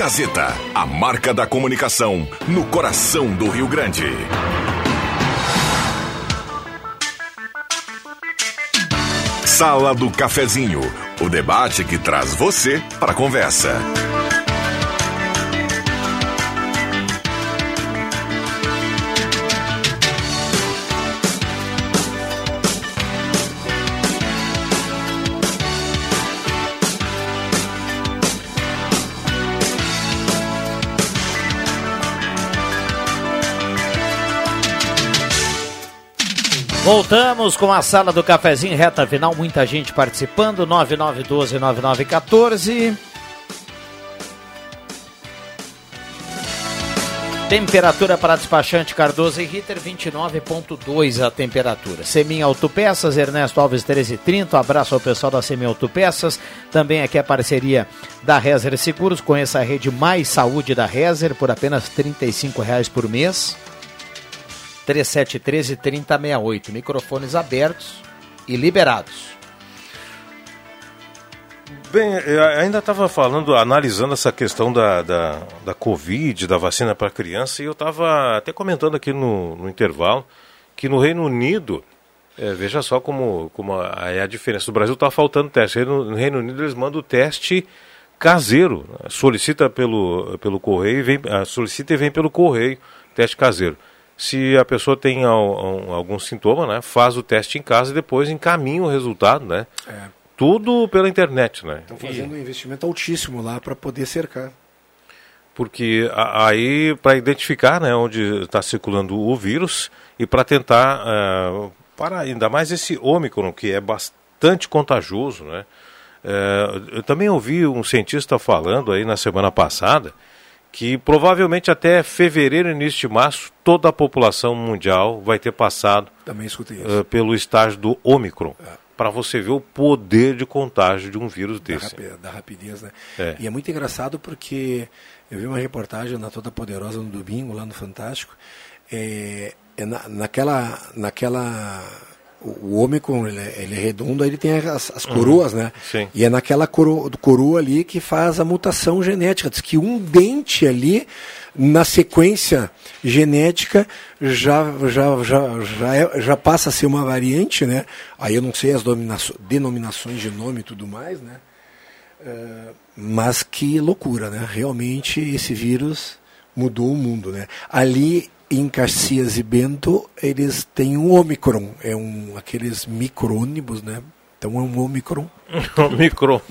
Gazeta, a marca da comunicação no coração do Rio Grande. Sala do Cafezinho, o debate que traz você para a conversa. Voltamos com a sala do cafezinho, reta final, muita gente participando, 9912-9914. Temperatura para despachante Cardoso e Ritter, 29.2 a temperatura. Semin Autopeças, Ernesto Alves 1330, um abraço ao pessoal da Semin Autopeças. Também aqui a parceria da Rezer Seguros, conheça a rede Mais Saúde da Rezer por apenas R$ reais por mês. 3713 3068. Microfones abertos e liberados. Bem, eu ainda estava falando, analisando essa questão da, da, da Covid, da vacina para criança, e eu estava até comentando aqui no, no intervalo que no Reino Unido, é, veja só como, como a, é a diferença. No Brasil está faltando teste. No Reino Unido eles mandam o teste caseiro. Solicita pelo, pelo correio, vem, solicita e vem pelo correio, teste caseiro. Se a pessoa tem algum, sintoma, né, faz o teste em casa e depois encaminha o resultado, né? É. Tudo pela internet, né? Estão fazendo e... um investimento altíssimo lá para poder cercar. Porque aí, para identificar né, onde está circulando o vírus e para tentar, uh, para ainda mais esse Ômicron, que é bastante contagioso, né? Uh, eu também ouvi um cientista falando aí na semana passada que provavelmente até fevereiro, início de março, toda a população mundial vai ter passado uh, pelo estágio do Ômicron. Para você ver o poder de contágio de um vírus da, desse. rapi- da rapidez, né? É. E é muito engraçado porque eu vi uma reportagem na Toda Poderosa no domingo, lá no Fantástico. É, é na- naquela. naquela o, Ômicron, ele, é- ele é redondo, ele tem as, as Uhum. coroas, né? Sim. E é naquela coro, coroa ali que faz a mutação genética. Diz que um dente ali, na sequência genética, já, já, já, já, é- já passa a ser uma variante, né? Aí eu não sei as denominações de nome e tudo mais, né? Eh, mas que loucura, né? Realmente esse vírus mudou o mundo, né? Ali em Caxias e Bento, eles têm um Omicron, é um aqueles micro-ônibus, né? Então é um Omicron. Omicron.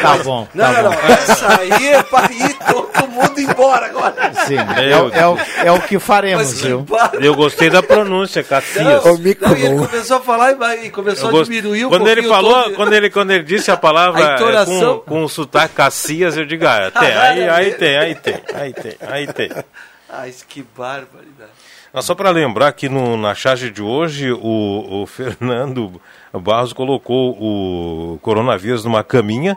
Tá bom. Não, tá não, bom. não. Essa aí é para ir todo mundo embora agora. Sim, é, o- é, o, é o que faremos, viu? Eu gostei da pronúncia, Caxias. Não, não, e ele começou a falar e vai- e começou Eu a gost- diminuir um quando ele o falou, quando ele quando ele disse a palavra A é, entonação. com, com o sotaque Caxias, eu digo, ah, tem, aí, aí tem, aí tem, aí tem, aí tem. Ai, que barbaridade. Mas só para lembrar que no- na charge de hoje o, o Fernando Barros colocou o coronavírus numa caminha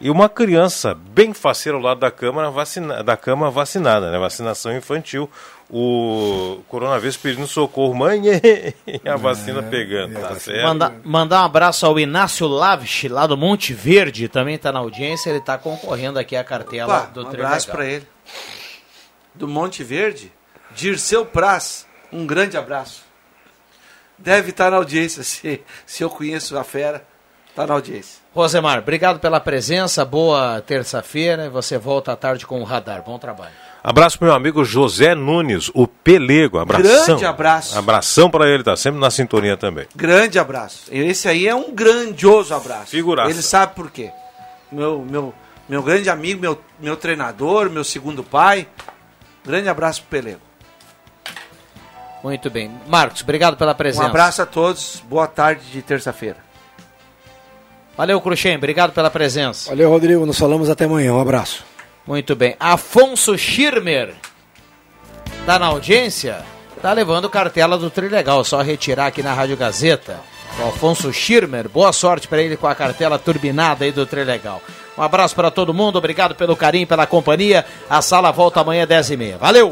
e uma criança bem faceira ao lado da cama, vacina, da cama vacinada, né? Vacinação infantil. O coronavírus pedindo socorro, mãe, e a vacina pegando, tá certo? Manda- mandar um abraço ao Inácio Lavich, lá do Monte Verde, também está na audiência, ele está concorrendo aqui à cartela Opa, do um abraço para ele. Do Monte Verde, Dirceu Praz, um grande abraço. Deve estar na audiência, se, se eu conheço a fera, está na audiência. Rosemar, obrigado pela presença, boa terça-feira, e você volta à tarde com o Radar. Bom trabalho. Abraço pro meu amigo José Nunes, o Pelego. Abração. Grande abraço. Abração para ele, tá sempre na sintonia também. Grande abraço. Esse aí é um grandioso abraço. Figuraça. Ele sabe por quê. Meu, meu, meu grande amigo, meu, meu treinador, meu segundo pai. Grande abraço pro Pelego. Muito bem. Marcos, obrigado pela presença. Um abraço a todos. Boa tarde de terça-feira. Valeu, Cruxem, obrigado pela presença. Valeu, Rodrigo. Nos falamos até amanhã. Um abraço. Muito bem. Afonso Schirmer, tá na audiência? Tá levando cartela do Trilegal, só retirar aqui na Rádio Gazeta. O Afonso Schirmer, boa sorte para ele com a cartela turbinada aí do Trilegal. Um abraço para todo mundo, obrigado pelo carinho, pela companhia. A sala volta amanhã às 10h30. Valeu!